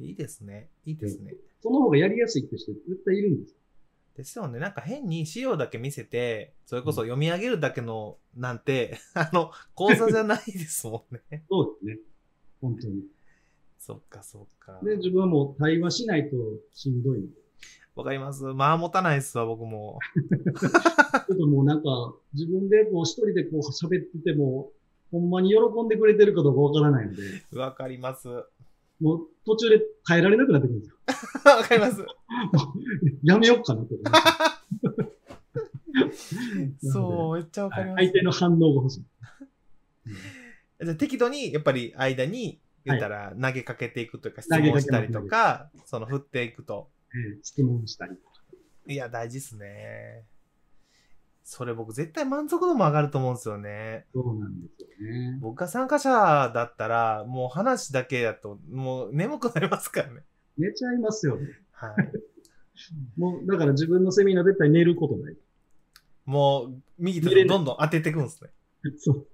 Speaker 1: いいですね。いいですね。
Speaker 2: その方がやりやすいって人絶対いるんですよ。
Speaker 1: ですよね。なんか変に資料だけ見せて、それこそ読み上げるだけのなんて、[laughs] あの、講座じゃないですもんね。
Speaker 2: そうですね。本当に。
Speaker 1: そっかそっか。
Speaker 2: で、自分はもう対話しないとしんどい。
Speaker 1: わかります。まあ持たないっすわ、僕も。[laughs]
Speaker 2: ちょっともうなんか、自分でこう一人でこう喋ってても、ほんまに喜んでくれてるかどうかわからないので、
Speaker 1: わかります。わ
Speaker 2: もう途中で変えられなくなってくるんですよ。[laughs]
Speaker 1: かります。[laughs]
Speaker 2: やめようかなと思って。
Speaker 1: そう、めっちゃわかります。
Speaker 2: 相手の反応が欲しい。
Speaker 1: じゃあ適度に、やっぱり間に、言ったら投げかけていくというか、質問したりとか、その振っていくと。
Speaker 2: えー質問したりとか。
Speaker 1: いや、大事っすね。それ僕絶対満足度も上がると思うんですよね。
Speaker 2: そうなんですよね。
Speaker 1: 僕が参加者だったら、もう話だけだと、もう眠くなりますからね。
Speaker 2: 寝ちゃいますよね。
Speaker 1: はい。[laughs]
Speaker 2: もう、だから自分のセミナー絶対寝ることない。
Speaker 1: もう、右と
Speaker 2: 見れない
Speaker 1: どんどん当てていくんですね。
Speaker 2: そう。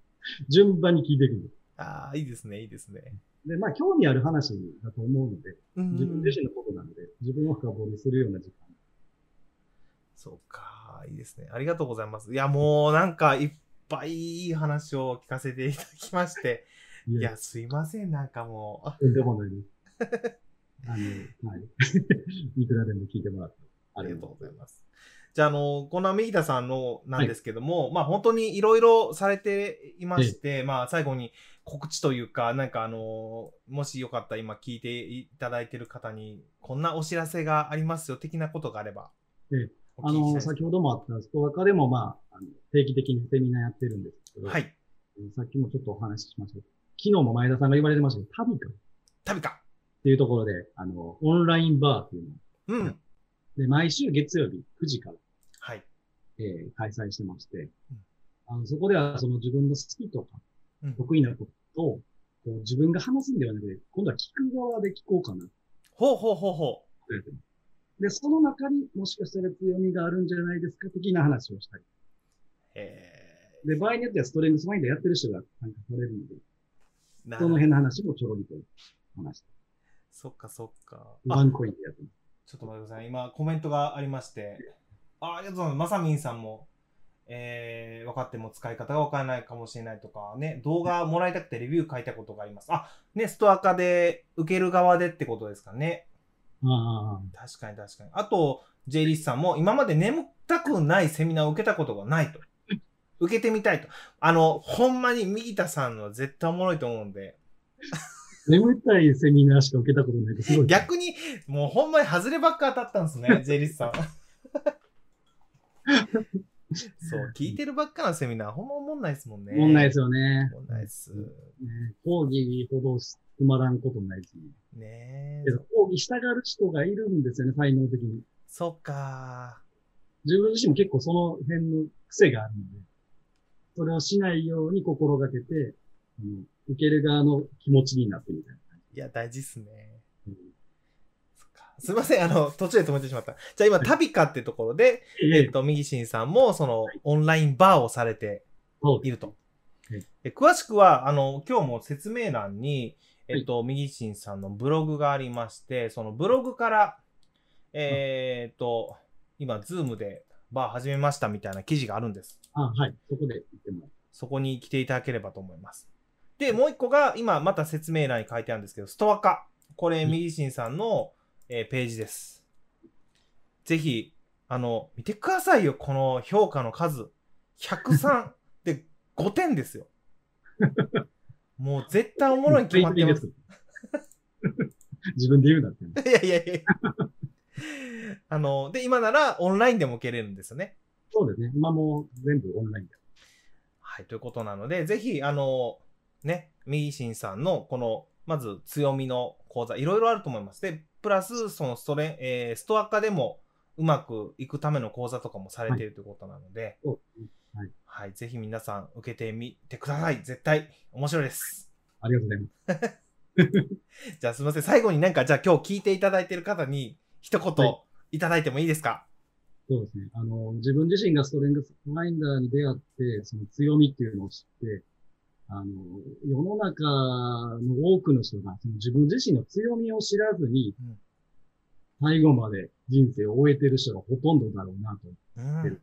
Speaker 2: 順番に聞いていく。
Speaker 1: ああ、いいですね、いいですね。
Speaker 2: で、まあ、興味ある話だと思うので、
Speaker 1: うん
Speaker 2: 自分自身のことなので、自分を深掘りするような時間。
Speaker 1: そうか、いいですね。ありがとうございます。いや、もうなんかいっぱいいい話を聞かせていただきまして。
Speaker 2: い
Speaker 1: いや、すいません、なんかもう。あ
Speaker 2: とんでもないです。[laughs] あの、はい。[laughs] いくらでも聞いてもらって。
Speaker 1: ありがとうございます。じゃあ、あの、この右田さんのなんですけども、まあ本当にいろいろされていまして、まあ最後に告知というか、なんかあの、もしよかったら今聞いていただいてる方に、こんなお知らせがありますよ、的なことがあれば。
Speaker 2: あの、先ほどもあったストア化でも、まあ、あの定期的にセミナーやってるんですけど、
Speaker 1: はい。
Speaker 2: さっきもちょっとお話ししました昨日も前田さんが言われてましたけど、タビカっ
Speaker 1: 旅か。
Speaker 2: ていうところで、あの、オンラインバーっていうのを
Speaker 1: うん。
Speaker 2: で、毎週月曜日9時から、
Speaker 1: はい。
Speaker 2: えー開催してまして、
Speaker 1: うん
Speaker 2: あのそこではその自分の好きとか
Speaker 1: うん
Speaker 2: 得意なことを、こう自分が話すんではなくて、今度は聞く側で聞こうかな
Speaker 1: ほうほうほうほ
Speaker 2: とやってます。で、その中にもしかしたら強みがあるんじゃないですか的な話をしたり。
Speaker 1: う。え
Speaker 2: で、場合によってはストレングスマインドやってる人が参加されるので、その辺の話もちょろりと話して、
Speaker 1: そっかそっか。
Speaker 2: ワ
Speaker 1: あ、
Speaker 2: ンコインでやってます。
Speaker 1: ちょっと待ってください。今、コメントがありまして。あ、ありがとうございます。まさみんさんも、えー、分かっても使い方が分からないかもしれないとか、ね、動画もらいたくてレビュー書いたことがあります。あ、ね、ストア化で、受ける側でってことですかね。
Speaker 2: あ
Speaker 1: 確かに確かに。あと、J リスさんも、今まで眠たくないセミナーを受けたことがないと。受けてみたいと。あの、ほんまに右田さんのは絶対おもろいと思うんで、
Speaker 2: あ。眠たいセミナーしか受けたことないってすごい。
Speaker 1: 逆に、もうほんまに外ればっか当たったんですね、J リスさん。[laughs] そう、聞いてるばっかのセミナー、ほんま思んないですもんね。
Speaker 2: 問題ですよね。
Speaker 1: 思んないです。
Speaker 2: ね講義ほどつまらんことないですね。
Speaker 1: ねえ
Speaker 2: 講義したがる人がいるんですよね、才能的に。
Speaker 1: そっか。
Speaker 2: 自分自身も結構その辺の癖があるので、それをしないように心がけて、うん受ける側の気持ちになってみたいな感
Speaker 1: いや、大事っすね。すいません、あの、途中で止めてしまった。じゃあ今、旅かってところで、
Speaker 2: うん
Speaker 1: えっと、右新さんも、その、オンラインバーをされていると
Speaker 2: はい。
Speaker 1: で詳しくは、あの、今日も説明欄に、えっと、右新さんのブログがありまして、そのブログから、えーっと、今、ズームでバー始めましたみたいな記事があるんです。
Speaker 2: あ、はい。そこで言っても。
Speaker 1: そこに来ていただければと思います。で、もう一個が、今、また説明欄に書いてあるんですけど、ストアカ。これ、
Speaker 2: うん
Speaker 1: 右信さんの、えーページです。ぜひ、あの、見てくださいよ、この評価の数。103 [laughs] で5点ですよ。もう絶対おもろいに決まってます。
Speaker 2: す。[laughs] 自分で言うなってね。[laughs]
Speaker 1: いやいやいやあの、で、今ならオンラインでも受けれるんですよね。
Speaker 2: そうですね。今もう全部オンラインで。
Speaker 1: はい、ということなので、ぜひ、あの、ね、右新さんの、この、まず強みの講座、いろいろあると思います。で、プラス、そのストレン、えーストア化でもうまくいくための講座とかもされているということなので。
Speaker 2: はい。
Speaker 1: はい、ぜひ皆さん受けてみてください。絶対面白いです。
Speaker 2: ありがとうございます。[laughs]
Speaker 1: じゃあすみません。最後になんか、じゃあ今日聞いていただいている方に一言
Speaker 2: はい
Speaker 1: いただいてもいいですか、
Speaker 2: そうですね。あの、自分自身がストレングスファインダーに出会って、その強みっていうのを知って、あの、世の中の多くの人がその自分自身の強みを知らずに
Speaker 1: うん、
Speaker 2: 最後まで人生を終えてる人がほとんどだろうなと。
Speaker 1: うん。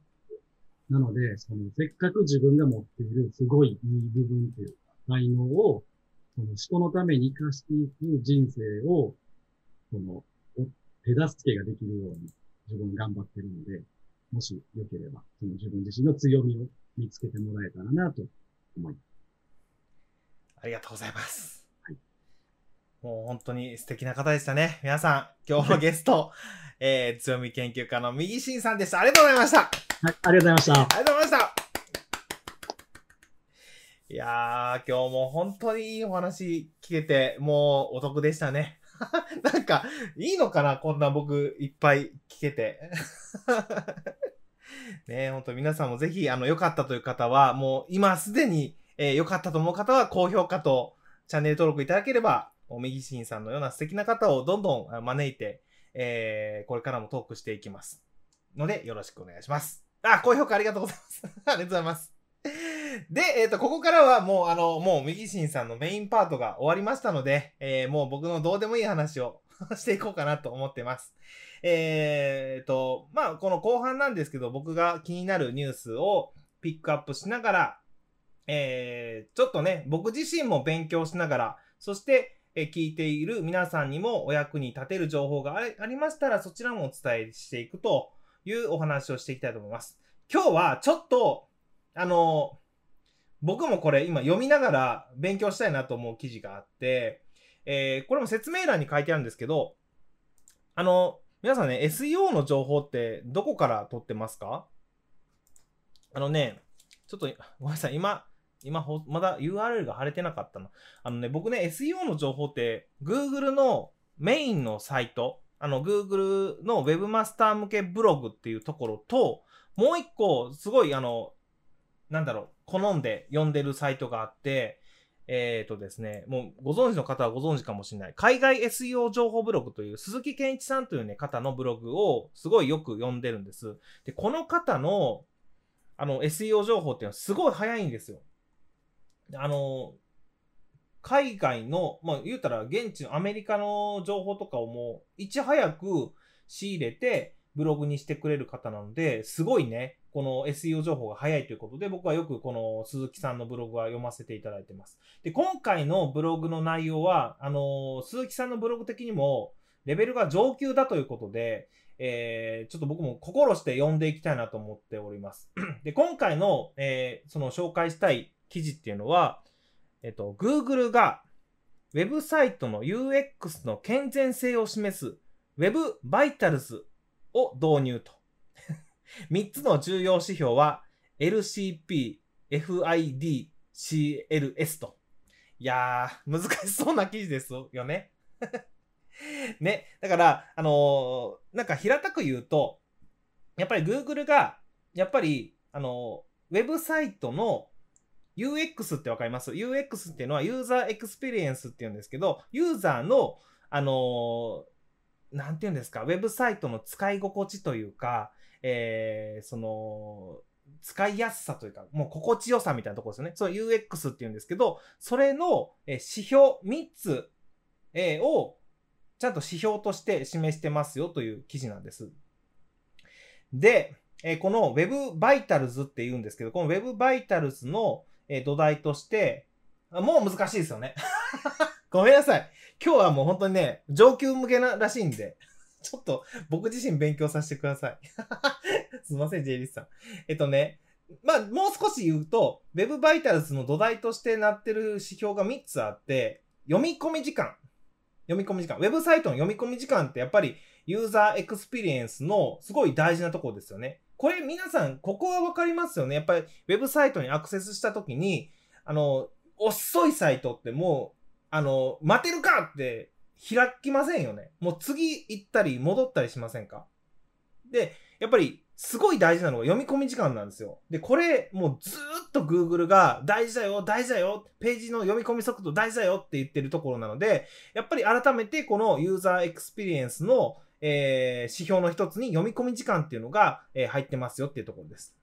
Speaker 2: なので、その、せっかく自分が持っているすごいいい部分っていうか、才能を、その人のために活かしていく人生を、その、お手助けができるように自分頑張ってるので、もしよければ、その自分自身の強みを見つけてもらえたらなと思います。
Speaker 1: ありがとうございます。
Speaker 2: はい
Speaker 1: もう本当に素敵な方でしたね。皆さん、今日のゲスト、えー、強み研究家の右新さんでした。ありがとうございました。
Speaker 2: はい、ありがとうございました。
Speaker 1: ありがとうございました。いやー、今日も本当にいいお話聞けて、もうお得でしたね。[laughs] なんか、いいのかなこんな僕いっぱい聞けて。[laughs] ねえ、本当皆さんもぜひ、あの、良かったという方は、もう今すでに、えー良かったと思う方は、高評価とチャンネル登録いただければ、もう右新さんのような素敵な方をどんどん招いて、えーこれからもトークしていきます。ので、よろしくお願いします。あ、高評価ありがとうございます。[laughs] ありがとうございます。で、えっ、と、ここからはもう、あの、もう、右新さんのメインパートが終わりましたので、えーもう僕のどうでもいい話を [laughs] していこうかなと思ってます。えっ、と、まあ、この後半なんですけど、僕が気になるニュースをピックアップしながら、えーちょっとね、僕自身も勉強しながら、そして、え聞いている皆さんにもお役に立てる情報がありありましたら、そちらもお伝えしていくというお話をしていきたいと思います。今日はちょっと、あの、僕もこれ今読みながら勉強したいなと思う記事があって、えーこれも説明欄に書いてあるんですけど、あの、皆さんね、SEO の情報ってどこから取ってますか？あのね、ちょっと、ごめんなさい、今、今ほ、まだ URL が貼れてなかったの。あのね、僕ね、SEO の情報って、Google のメインのサイト、あの、Google の Webmaster 向けブログっていうところと、もう一個、すごい、あの、なんだろう、好んで読んでるサイトがあって、えっ、とですね、もうご存知の方はご存知かもしれない。海外 SEO 情報ブログという鈴木健一さんというね、方のブログをすごいよく読んでるんです。で、この方の、あの、SEO 情報っていうのはすごい早いんですよ。あの、海外の、まあ言うたら現地のアメリカの情報とかをもういち早く仕入れてブログにしてくれる方なので、すごいね、この SEO 情報が早いということで、僕はよくこの鈴木さんのブログは読ませていただいてます。で、今回のブログの内容は、あの、鈴木さんのブログ的にもレベルが上級だということで、えー、ちょっと僕も心して読んでいきたいなと思っております。で、今回の、えー、その紹介したい記事っていうのは、えっと、Google がウェブサイトの UX の健全性を示す Web Vitals を導入と。[laughs] 3つの重要指標は LCP、FID、CLS と。いやー、難しそうな記事ですよね。[laughs] ね。だから、あのーなんか平たく言うと、やっぱり Google が、やっぱり、あのーウェブサイトの UX ってわかります ?UX っていうのはユーザーエクスペリエンスっていうんですけど、ユーザーの、あのーなんていうんですか、ウェブサイトの使い心地というか、えー、その、使いやすさというか、もう心地よさみたいなところですよね。そう UX っていうんですけど、それの指標3つ、をちゃんと指標として示してますよという記事なんです。で、この Web Vitals って言うんですけど、この Web Vitals の、え土台として、もう難しいですよね。[laughs] ごめんなさい。今日はもう本当にね、上級向けならしいんで、ちょっと僕自身勉強させてください。[laughs] すいません、J リスさん。えっとね、まあ、もう少し言うと、Web Vitals の土台としてなってる指標が3つあって、読み込み時間。読み込み時間。ウェブサイトの読み込み時間ってやっぱりユーザーエクスペリエンスのすごい大事なところですよね。これ皆さん、ここはわかりますよね？やっぱりウェブサイトにアクセスしたときに、あの、遅いサイトってもう、あの、待てるかって開きませんよね？もう次行ったり戻ったりしませんか？で、やっぱりすごい大事なのが読み込み時間なんですよ。で、これ、もうずっと Google が大事だよ、大事だよ、ページの読み込み速度大事だよって言ってるところなので、やっぱり改めてこのユーザーエクスペリエンスの、えー、指標の一つに読み込み時間っていうのが、えー、入ってますよっていうところです。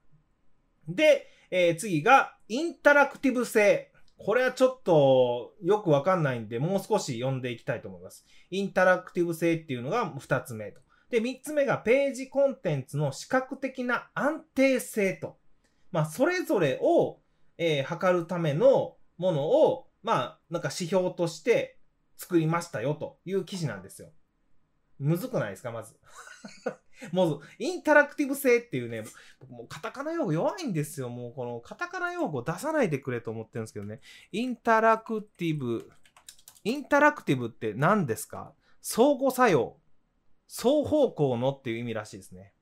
Speaker 1: で、えー、次が、インタラクティブ性。これはちょっとよくわかんないんで、もう少し読んでいきたいと思います。インタラクティブ性っていうのが二つ目と。で、三つ目がページコンテンツの視覚的な安定性と。まあ、それぞれを、えー、測るためのものを、まあ、なんか指標として作りましたよという記事なんですよ。むずくないですか、まず。[laughs] もう、インタラクティブ性っていうね、僕もうカタカナ用語弱いんですよ。もうこのカタカナ用語出さないでくれと思ってるんですけどね。インタラクティブ、インタラクティブって何ですか？相互作用。双方向のっていう意味らしいですね。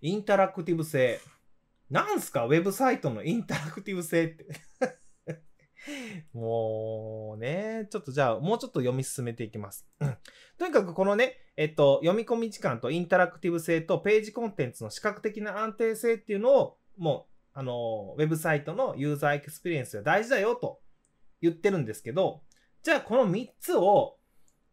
Speaker 1: インタラクティブ性。なんすか？ウェブサイトのインタラクティブ性って [laughs] [laughs] もうね、ちょっとじゃあ、もうちょっと読み進めていきます。とにかくこのね、えっと、読み込み時間とインタラクティブ性とページコンテンツの視覚的な安定性っていうのを、もう、あの、ウェブサイトのユーザーエクスペリエンスが大事だよと言ってるんですけど、じゃあこの3つを、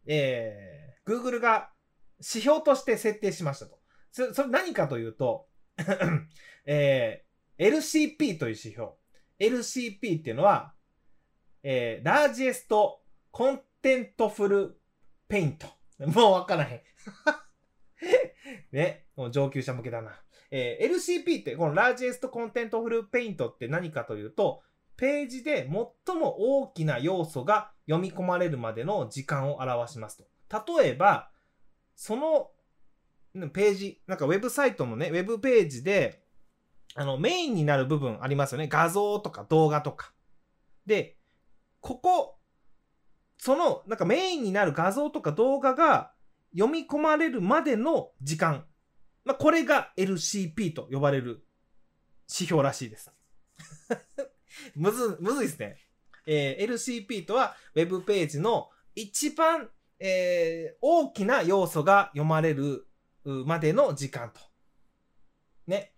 Speaker 1: えー、Google が指標として設定しましたと。そそれ何かというと、[clears throat] えー、LCP という指標。LCP っていうのは、えー、 Largest Contentful Paint。もうわからへん。[laughs] ね、もう上級者向けだな。えー、LCP ってこの Largest Contentful Paint って何かというと、ページで最も大きな要素が読み込まれるまでの時間を表しますと。例えば、そのページ、なんかウェブサイトのね、ウェブページで、あの、メインになる部分ありますよね。画像とか動画とか。で、ここ、その、なんかメインになる画像とか動画が読み込まれるまでの時間。まあ、これが LCP と呼ばれる指標らしいです。[laughs] むず、むずいですね。えー、LCP とは、ウェブページの一番、えー、大きな要素が読まれるまでの時間と。ね。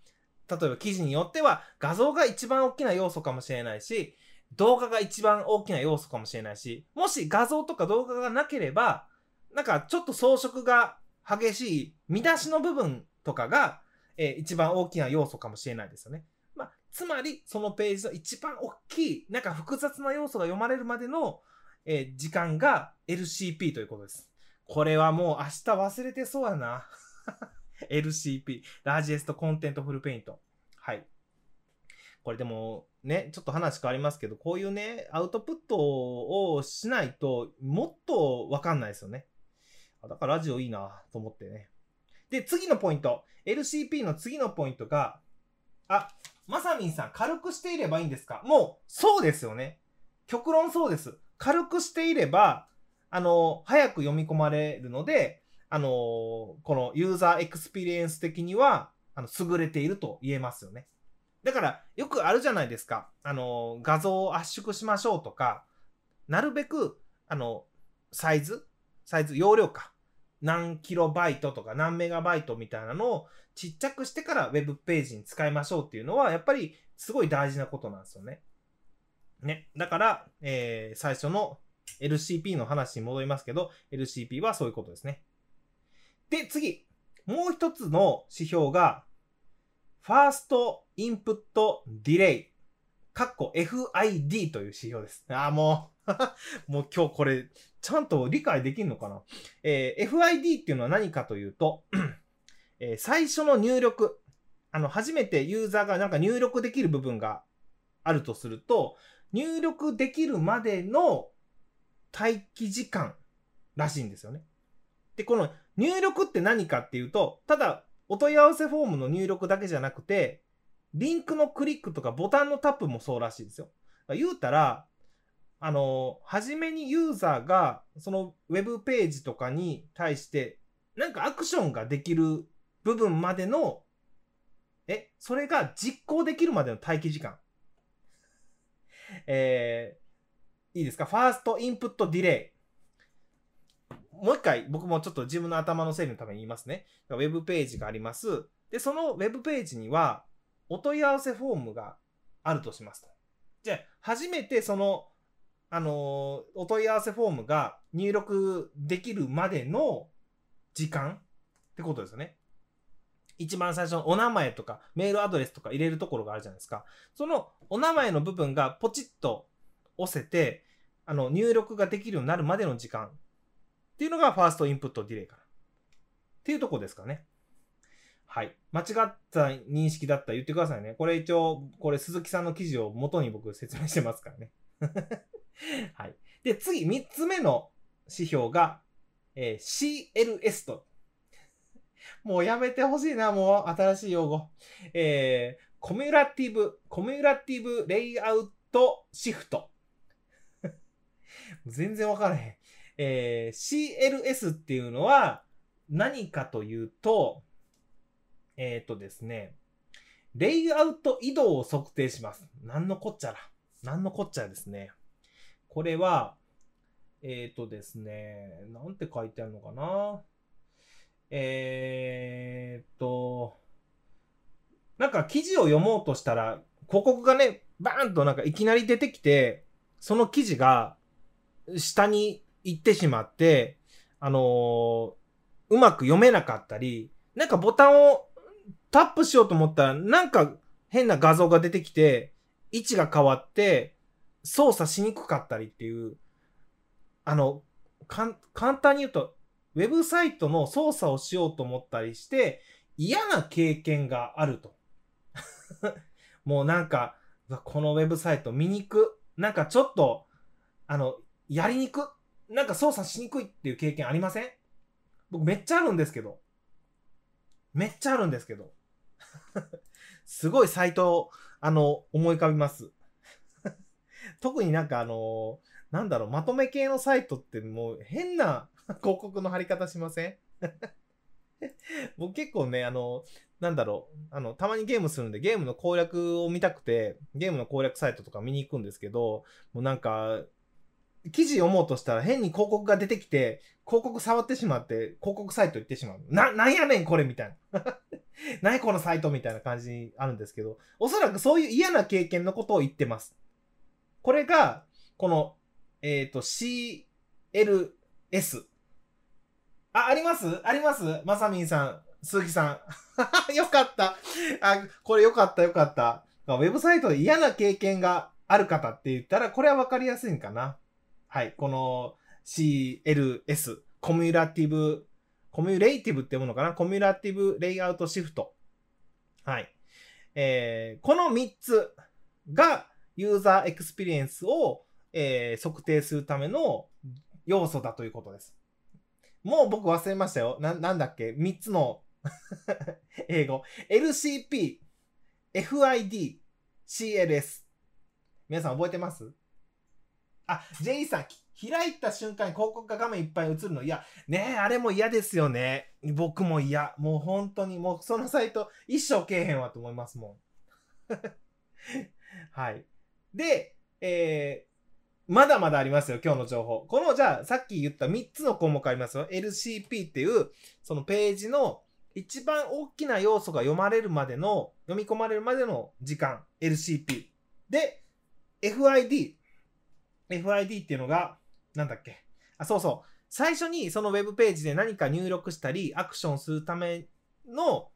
Speaker 1: 例えば記事によっては画像が一番大きな要素かもしれないし、動画が一番大きな要素かもしれないし、もし画像とか動画がなければ、なんかちょっと装飾が激しい見出しの部分とかが、えー、一番大きな要素かもしれないですよね。まあ、つまり、そのページの一番大きい、なんか複雑な要素が読まれるまでの、えー、時間が LCP ということです。これはもう明日忘れてそうやな。[laughs] LCP、 Largest Contentful Paint。はい。これでも、ね、ちょっと話変わりますけど、こういうね、アウトプットをしないと、もっとわかんないですよね。だからラジオいいなと思ってね。で、次のポイント。LCP の次のポイントが、あ、まさみんさん、軽くしていればいいんですか？もう、そうですよね。極論そうです。軽くしていれば、あの、早く読み込まれるので、あの、このユーザーエクスペリエンス的には、あの、優れていると言えますよね。だから、よくあるじゃないですか。あの、画像を圧縮しましょうとか、なるべく、あの、サイズ？サイズ、容量か。何キロバイトとか何メガバイトみたいなのをちっちゃくしてからウェブページに使いましょうっていうのは、やっぱりすごい大事なことなんですよね。ね。だから、えー、最初の LCP の話に戻りますけど、LCP はそういうことですね。で、次。もう一つの指標が、ファーストインプットディレイ、かっこ FID という指標です。ああ、もう [laughs] もう今日これ、ちゃんと理解できるのかな？えー、FID っていうのは何かというと、[clears throat] えー、最初の入力、あの、初めてユーザーがなんか入力できる部分があるとすると、入力できるまでの待機時間らしいんですよね。で、この入力って何かっていうと、ただお問い合わせフォームの入力だけじゃなくて、リンクのクリックとかボタンのタップもそうらしいですよ。言うたら、あの、初めにユーザーが、そのウェブページとかに対して、なんかアクションができる部分までの、え、それが実行できるまでの待機時間。えー、いいですか？ファーストインプットディレイ。もう一回僕もちょっと自分の頭の整理のために言いますね。ウェブページがあります。で、そのウェブページには、お問い合わせフォームがあるとしますと。じゃあ、初めてその、あのーお問い合わせフォームが入力できるまでの時間ってことですよね。一番最初のお名前とかメールアドレスとか入れるところがあるじゃないですか。そのお名前の部分がポチッと押せて、あの、入力ができるようになるまでの時間っていうのがファーストインプットディレイかな。っていうとこですかね。はい。間違った認識だったら言ってくださいね。これ一応、これ鈴木さんの記事を元に僕説明してますからね。[laughs] はい。で、次、三つ目の指標が、えー CLS と。もうやめてほしいな、もう新しい用語。えーコミュラティブ、コミュラティブレイアウトシフト。[laughs] 全然わからへん。えー CLS っていうのは何かというと、えっ、とですね、レイアウト移動を測定します。なんのこっちゃら。なんのこっちゃですね。これは、えっ、とですね、なんて書いてあるのかな。えっ、と、なんか記事を読もうとしたら、広告がね、バーンとなんかいきなり出てきて、その記事が下に行ってしまって、あのーうまく読めなかったり、なんかボタンをタップしようと思ったら、なんか変な画像が出てきて、位置が変わって、操作しにくかったりっていう、あの、かん簡単に言うと、ウェブサイトの操作をしようと思ったりして、嫌な経験があると。[laughs] もうなんか、このウェブサイト見にく。なんかちょっと、あの、やりにく。なんか操作しにくいっていう経験ありません？僕めっちゃあるんですけど。めっちゃあるんですけど。[laughs] すごいサイト、あの、思い浮かびます。[laughs] 特になんかあの、なんだろう、まとめ系のサイトってもう変な [laughs] 広告の貼り方しません？僕結構ね、あの、なんだろう、あの、たまにゲームするんで、ゲームの攻略を見たくて、ゲームの攻略サイトとか見に行くんですけど、もうなんか、記事読もうとしたら変に広告が出てきて、広告触ってしまって、広告サイト行ってしまう。な、なんやねんこれみたいな。[laughs] 何このサイトみたいな感じにあるんですけど、おそらくそういう嫌な経験のことを言ってます。これが、この、えっ、と、CLS。あ、あります？あります？まさみんさん、鈴木さん。[laughs] よかった。あ、これよかったよかった。ウェブサイトで嫌な経験がある方って言ったら、これはわかりやすいんかな。はい。この CLS、 Cumulative、Cumulative って読むのかな？ Cumulative Layout Shift。はい。えー、この3つがユーザーエクスペリエンスを、えー測定するための要素だということです。もう僕忘れましたよ。な、なんだっけ ?3 つの [laughs] 英語。LCP、FID、CLS。皆さん覚えてます？あ、J さん、開いた瞬間に広告が画面いっぱい映るの。いや、ねえ、あれも嫌ですよね。僕も嫌。もう本当に、もうそのサイト一生けえへんわと思いますもん。[laughs] はい。で、えー、まだまだありますよ、今日の情報。この、じゃあ、さっき言った3つの項目ありますよ。LCP っていう、そのページの一番大きな要素が読まれるまでの、読み込まれるまでの時間。LCP。で、FID。FID っていうのが、なんだっけ？あ、そうそう。最初にそのウェブページで何か入力したり、アクションするための、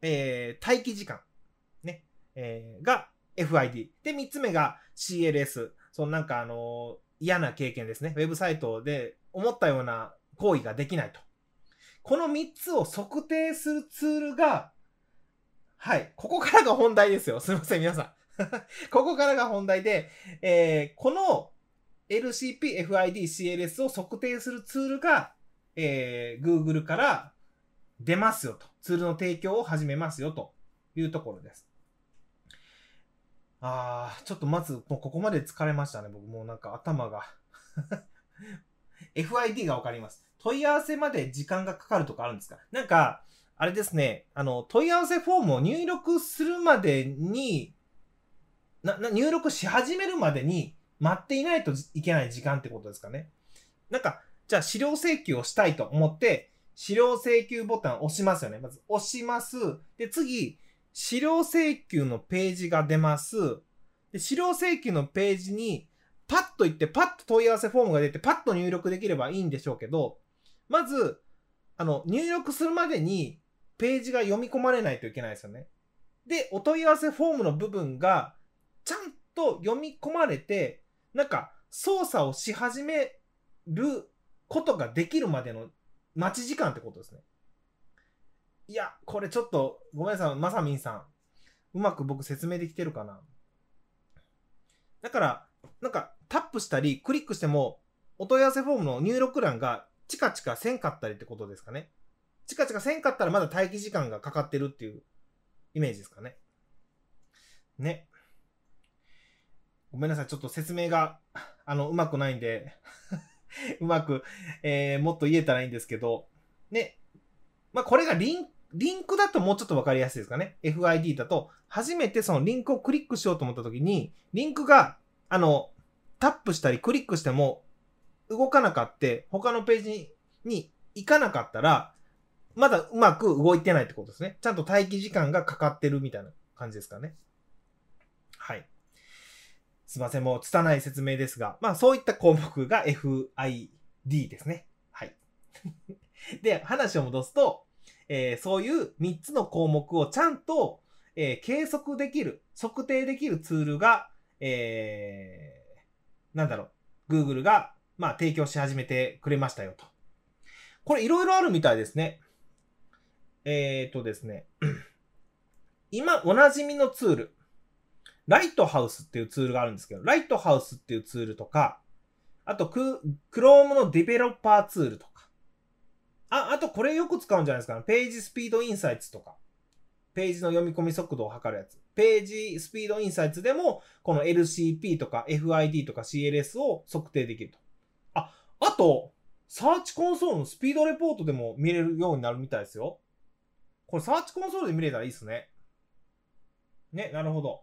Speaker 1: えー、待機時間。ね。えー、が FID。で、3つ目が CLS。そのなんかあのー嫌な経験ですね。ウェブサイトで思ったような行為ができないと。この3つを測定するツールが、はい。ここからが本題ですよ。すいません、皆さん。[laughs] ここからが本題で、えーこの LCP、FID、CLS を測定するツールが、えー Google から出ますよと。ツールの提供を始めますよというところです。あー、ちょっとまず、もうここまで疲れましたね。僕もうなんか頭が。[laughs] FID がわかります。問い合わせまで時間がかかるとかあるんですか？なんか、あれですね、あの、問い合わせフォームを入力するまでに、な、な、入力し始めるまでに待っていないといけない時間ってことですかね。なんか、じゃあ資料請求をしたいと思って、資料請求ボタンを押しますよね。まず押します。で、次、資料請求のページが出ます。で、資料請求のページに、パッと行って、パッと問い合わせフォームが出て、パッと入力できればいいんでしょうけど、まず、あの、入力するまでに、ページが読み込まれないといけないですよね。で、お問い合わせフォームの部分が、ちゃんと読み込まれて、なんか、操作をし始めることができるまでの待ち時間ってことですね。いや、これちょっと、ごめんなさい、まさみんさん。うまく僕説明できてるかな？だから、なんか、タップしたり、クリックしても、お問い合わせフォームの入力欄がチカチカせんかったりってことですかね。チカチカせんかったらまだ待機時間がかかってるっていうイメージですかね。ね。ごめんなさい、ちょっと説明が、[laughs] あの、うまくないんで、[laughs] うまく、えー、もっと言えたらいいんですけど、ね。まあ、これがリン、リンクだともうちょっとわかりやすいですかね。FID だと、初めてそのリンクをクリックしようと思った時に、リンクが、あの、タップしたりクリックしても動かなかって、他のページに行かなかったら、まだうまく動いてないってことですね。ちゃんと待機時間がかかってるみたいな感じですかね。すいません、もう拙い説明ですが、まあそういった項目が FID ですね。はい。[laughs] で、話を戻すと、えーそういう3つの項目をちゃんと、えー計測できる、測定できるツールが、えーなんだろう、Google が、まあ提供し始めてくれましたよと。これいろいろあるみたいですね。えーとですね。[clears throat] 今、おなじみのツール。ライトハウスっていうツールがあるんですけど、ライトハウスっていうツールとか、あと、ク、Chrome のデベロッパーツールとか。あ、あとこれよく使うんじゃないですかね。ページスピードインサイツとか。ページの読み込み速度を測るやつ。ページスピードインサイツでも、この LCP とか FID とか CLS を測定できると。あ、あと、サーチコンソールのスピードレポートでも見れるようになるみたいですよ。これサーチコンソールで見れたらいいですね。ね、なるほど。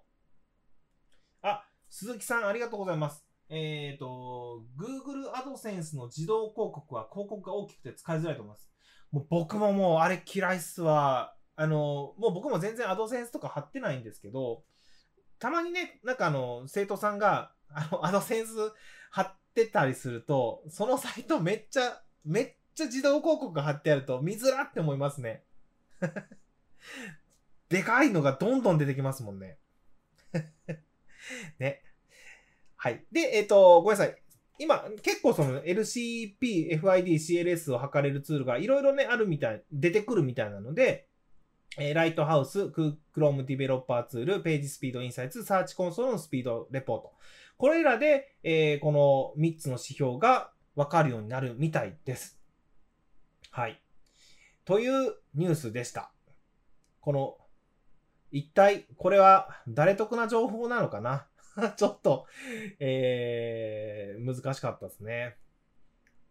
Speaker 1: あ、鈴木さんありがとうございます。えっ、と、Google AdSense の自動広告は広告が大きくて使いづらいと思います。もう僕ももうあれ嫌いっすわ。あの、もう僕も全然 AdSense とか貼ってないんですけど、たまにね、なんかあの、生徒さんが、あの、AdSense 貼ってたりすると、そのサイトめっちゃ、めっちゃ自動広告貼ってあると見づらって思いますね。[laughs] でかいのがどんどん出てきますもんね。ね。はい。で、えっ、と、ごめんなさい。今、結構その LCP、FID、CLS を測れるツールがいろいろね、あるみたい、出てくるみたいなので、えーライトハウス、ク Chrome ディベロッパーツール、ページスピードインサイツ、サーチコンソールのスピードレポート。これらで、えーこの3つの指標がわかるようになるみたいです。はい。というニュースでした。この、一体、これは誰得な情報なのかな？[laughs] ちょっと、えー、難しかったですね。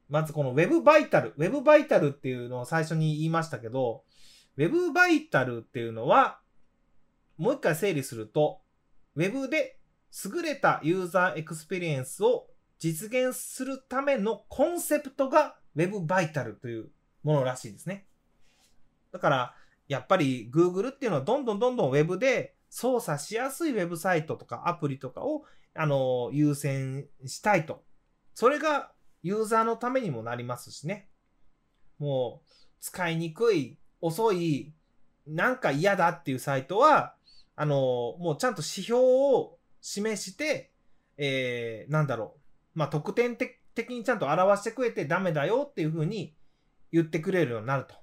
Speaker 1: まずこの Web バイタル。Web バイタルっていうのを最初に言いましたけど、Web Vital っていうのは、もう一回整理すると、Web で優れたユーザーエクスペリエンスを実現するためのコンセプトが Web Vital というものらしいですね。だから、やっぱり Google っていうのはどんどんどんどん Web で操作しやすいウェブサイトとかアプリとかを、あの、優先したいと。それがユーザーのためにもなりますしね。もう、使いにくい、遅い、なんか嫌だっていうサイトは、あの、もうちゃんと指標を示して、えー、なんだろう。まあ、特典的にちゃんと表してくれてダメだよっていう風に言ってくれるようになると。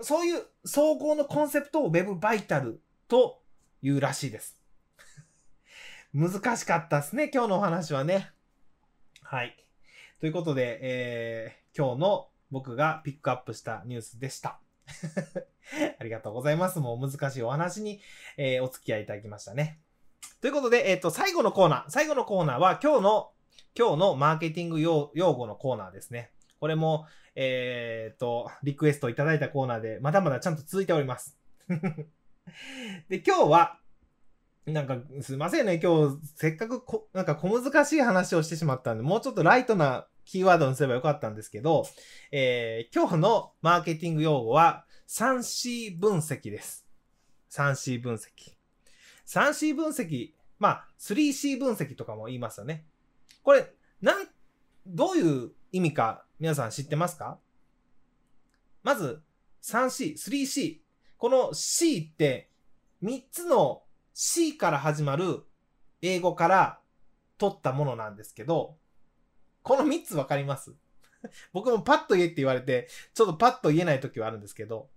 Speaker 1: そういう総合のコンセプトを Web バイタルというらしいです。難しかったですね、今日のお話はね。はい。ということで、えー、今日の僕がピックアップしたニュースでした。ありがとうございます。もう難しいお話に、えーお付き合いいただきましたね。ということで、えっ、と、最後のコーナー。最後のコーナーは今日の、今日のマーケティング用用語のコーナーですね。これも、えっ、と、リクエストいただいたコーナーで、まだまだちゃんと続いております。[laughs] で、今日は、なんか、すいませんね。今日、せっかくこ、なんか小難しい話をしてしまったんで、もうちょっとライトなキーワードにすればよかったんですけど、えー、今日のマーケティング用語は 3C 分析です。3C 分析。3C 分析、まあ 3C 分析とかも言いますよね。これ、なん、どういう意味か皆さん知ってますか？まず 3C、3C。この C って3つの C から始まる英語から取ったものなんですけど、この3つわかります？[laughs] 僕もパッと言えって言われて、ちょっとパッと言えない時はあるんですけど、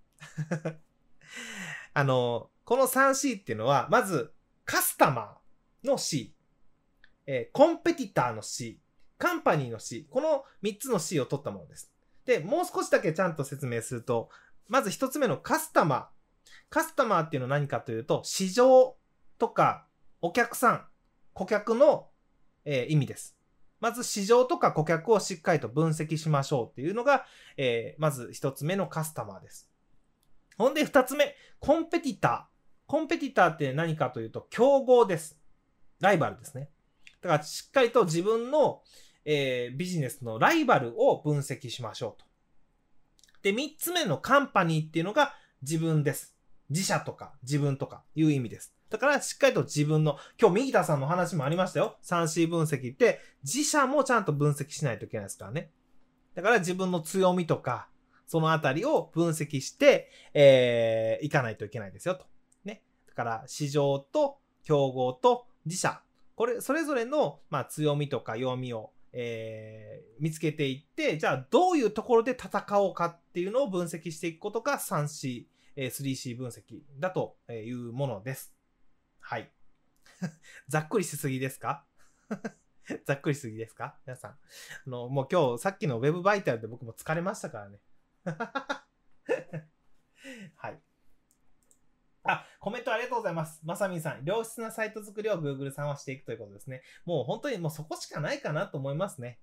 Speaker 1: [laughs] あの、この 3C っていうのは、まず、カスタマーの C、えーコンペティターの C、カンパニーの C、この3つの C を取ったものです。で、もう少しだけちゃんと説明すると、まず1つ目のカスタマー。カスタマーっていうのは何かというと、市場とかお客さん、顧客の、えー意味です。まず市場とか顧客をしっかりと分析しましょうっていうのが、えーまず一つ目のカスタマーです。ほんで二つ目、コンペティター。コンペティターって何かというと、競合です。ライバルですね。だからしっかりと自分の、えービジネスのライバルを分析しましょうと。で、三つ目のカンパニーっていうのが自分です。自社とか自分とかいう意味です。だからしっかりと自分の、今日右田さんの話もありましたよ。3C 分析って自社もちゃんと分析しないといけないですからね。だから自分の強みとか、そのあたりを分析して、えー、いかないといけないですよと。ね。だから市場と競合と自社。これ、それぞれの、まあ、強みとか弱みを、えー、見つけていって、じゃあどういうところで戦おうかっていうのを分析していくことが 3C、えー 3C 分析だというものです。はい。[laughs] ざっくりしすぎですか？[laughs] ざっくりしすぎですか？皆さん。あの、もう今日さっきのウェブバイタルで僕も疲れましたからね。[laughs] はい。あ、コメントありがとうございます。まさみんさん、良質なサイト作りを Google さんはしていくということですね。もう本当にもうそこしかないかなと思いますね。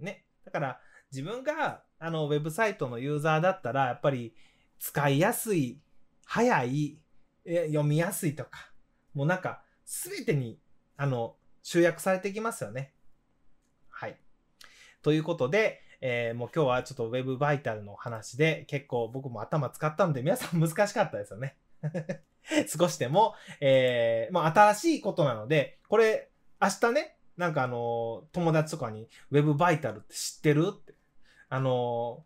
Speaker 1: ね。だから、自分が、あの、ウェブサイトのユーザーだったら、やっぱり、使いやすい、早い、え読みやすいとか、もうなんか、すべてに、あの、集約されてきますよね。はい。ということで、えーもう今日はちょっと Web バイタルの話で結構僕も頭使ったので皆さん難しかったですよね。少しでも、えー、まあ新しいことなので、これ明日ね、なんかあの友達とかに Web バイタルって知ってるって。あの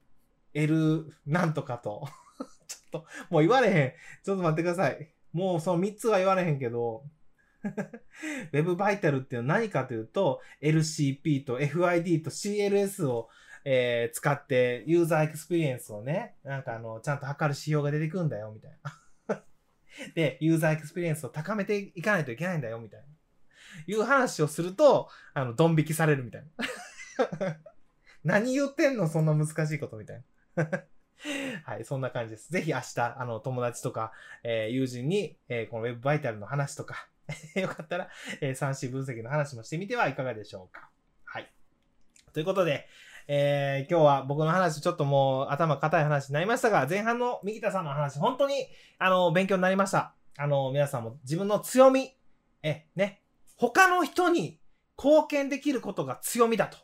Speaker 1: L なんとかと。[laughs] ちょっと、もう言われへん。ちょっと待ってください。もうその3つは言われへんけど、[laughs] Web バイタルっていうのは何かというと、LCP と FID と CLS を、えー使ってユーザーエクスペリエンスをね、なんかあの、ちゃんと測る指標が出てくんだよ、みたいな。で、ユーザーエクスペリエンスを高めていかないといけないんだよ、みたいな。いう話をすると、あの、ドン引きされるみたいな。[laughs] 何言ってんのそんな難しいことみたいな。[laughs] はい、そんな感じです。ぜひ明日、あの、友達とか、えー友人に、えーこの Web バイタルの話とか、[laughs] よかったら、えー、3C 分析の話もしてみてはいかがでしょうか。はい。ということで、えー今日は僕の話、ちょっともう頭固い話になりましたが、前半の右田さんの話、本当に、あの、勉強になりました。あの、皆さんも自分の強み、え、ね、他の人に貢献できることが強みだと。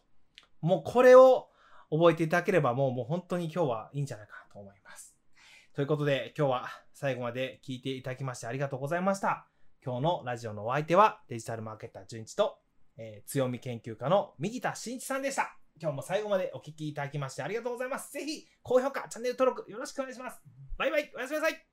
Speaker 1: もうこれを覚えていただければ、もう、もう本当に今日はいいんじゃないかなと思います。ということで、今日は最後まで聞いていただきましてありがとうございました。今日のラジオのお相手はデジタルマーケッター純一と、えー強み研究家の右田真一さんでした。今日も最後までお聴きいただきましてありがとうございます。ぜひ高評価、チャンネル登録よろしくお願いします。バイバイ、おやすみなさい。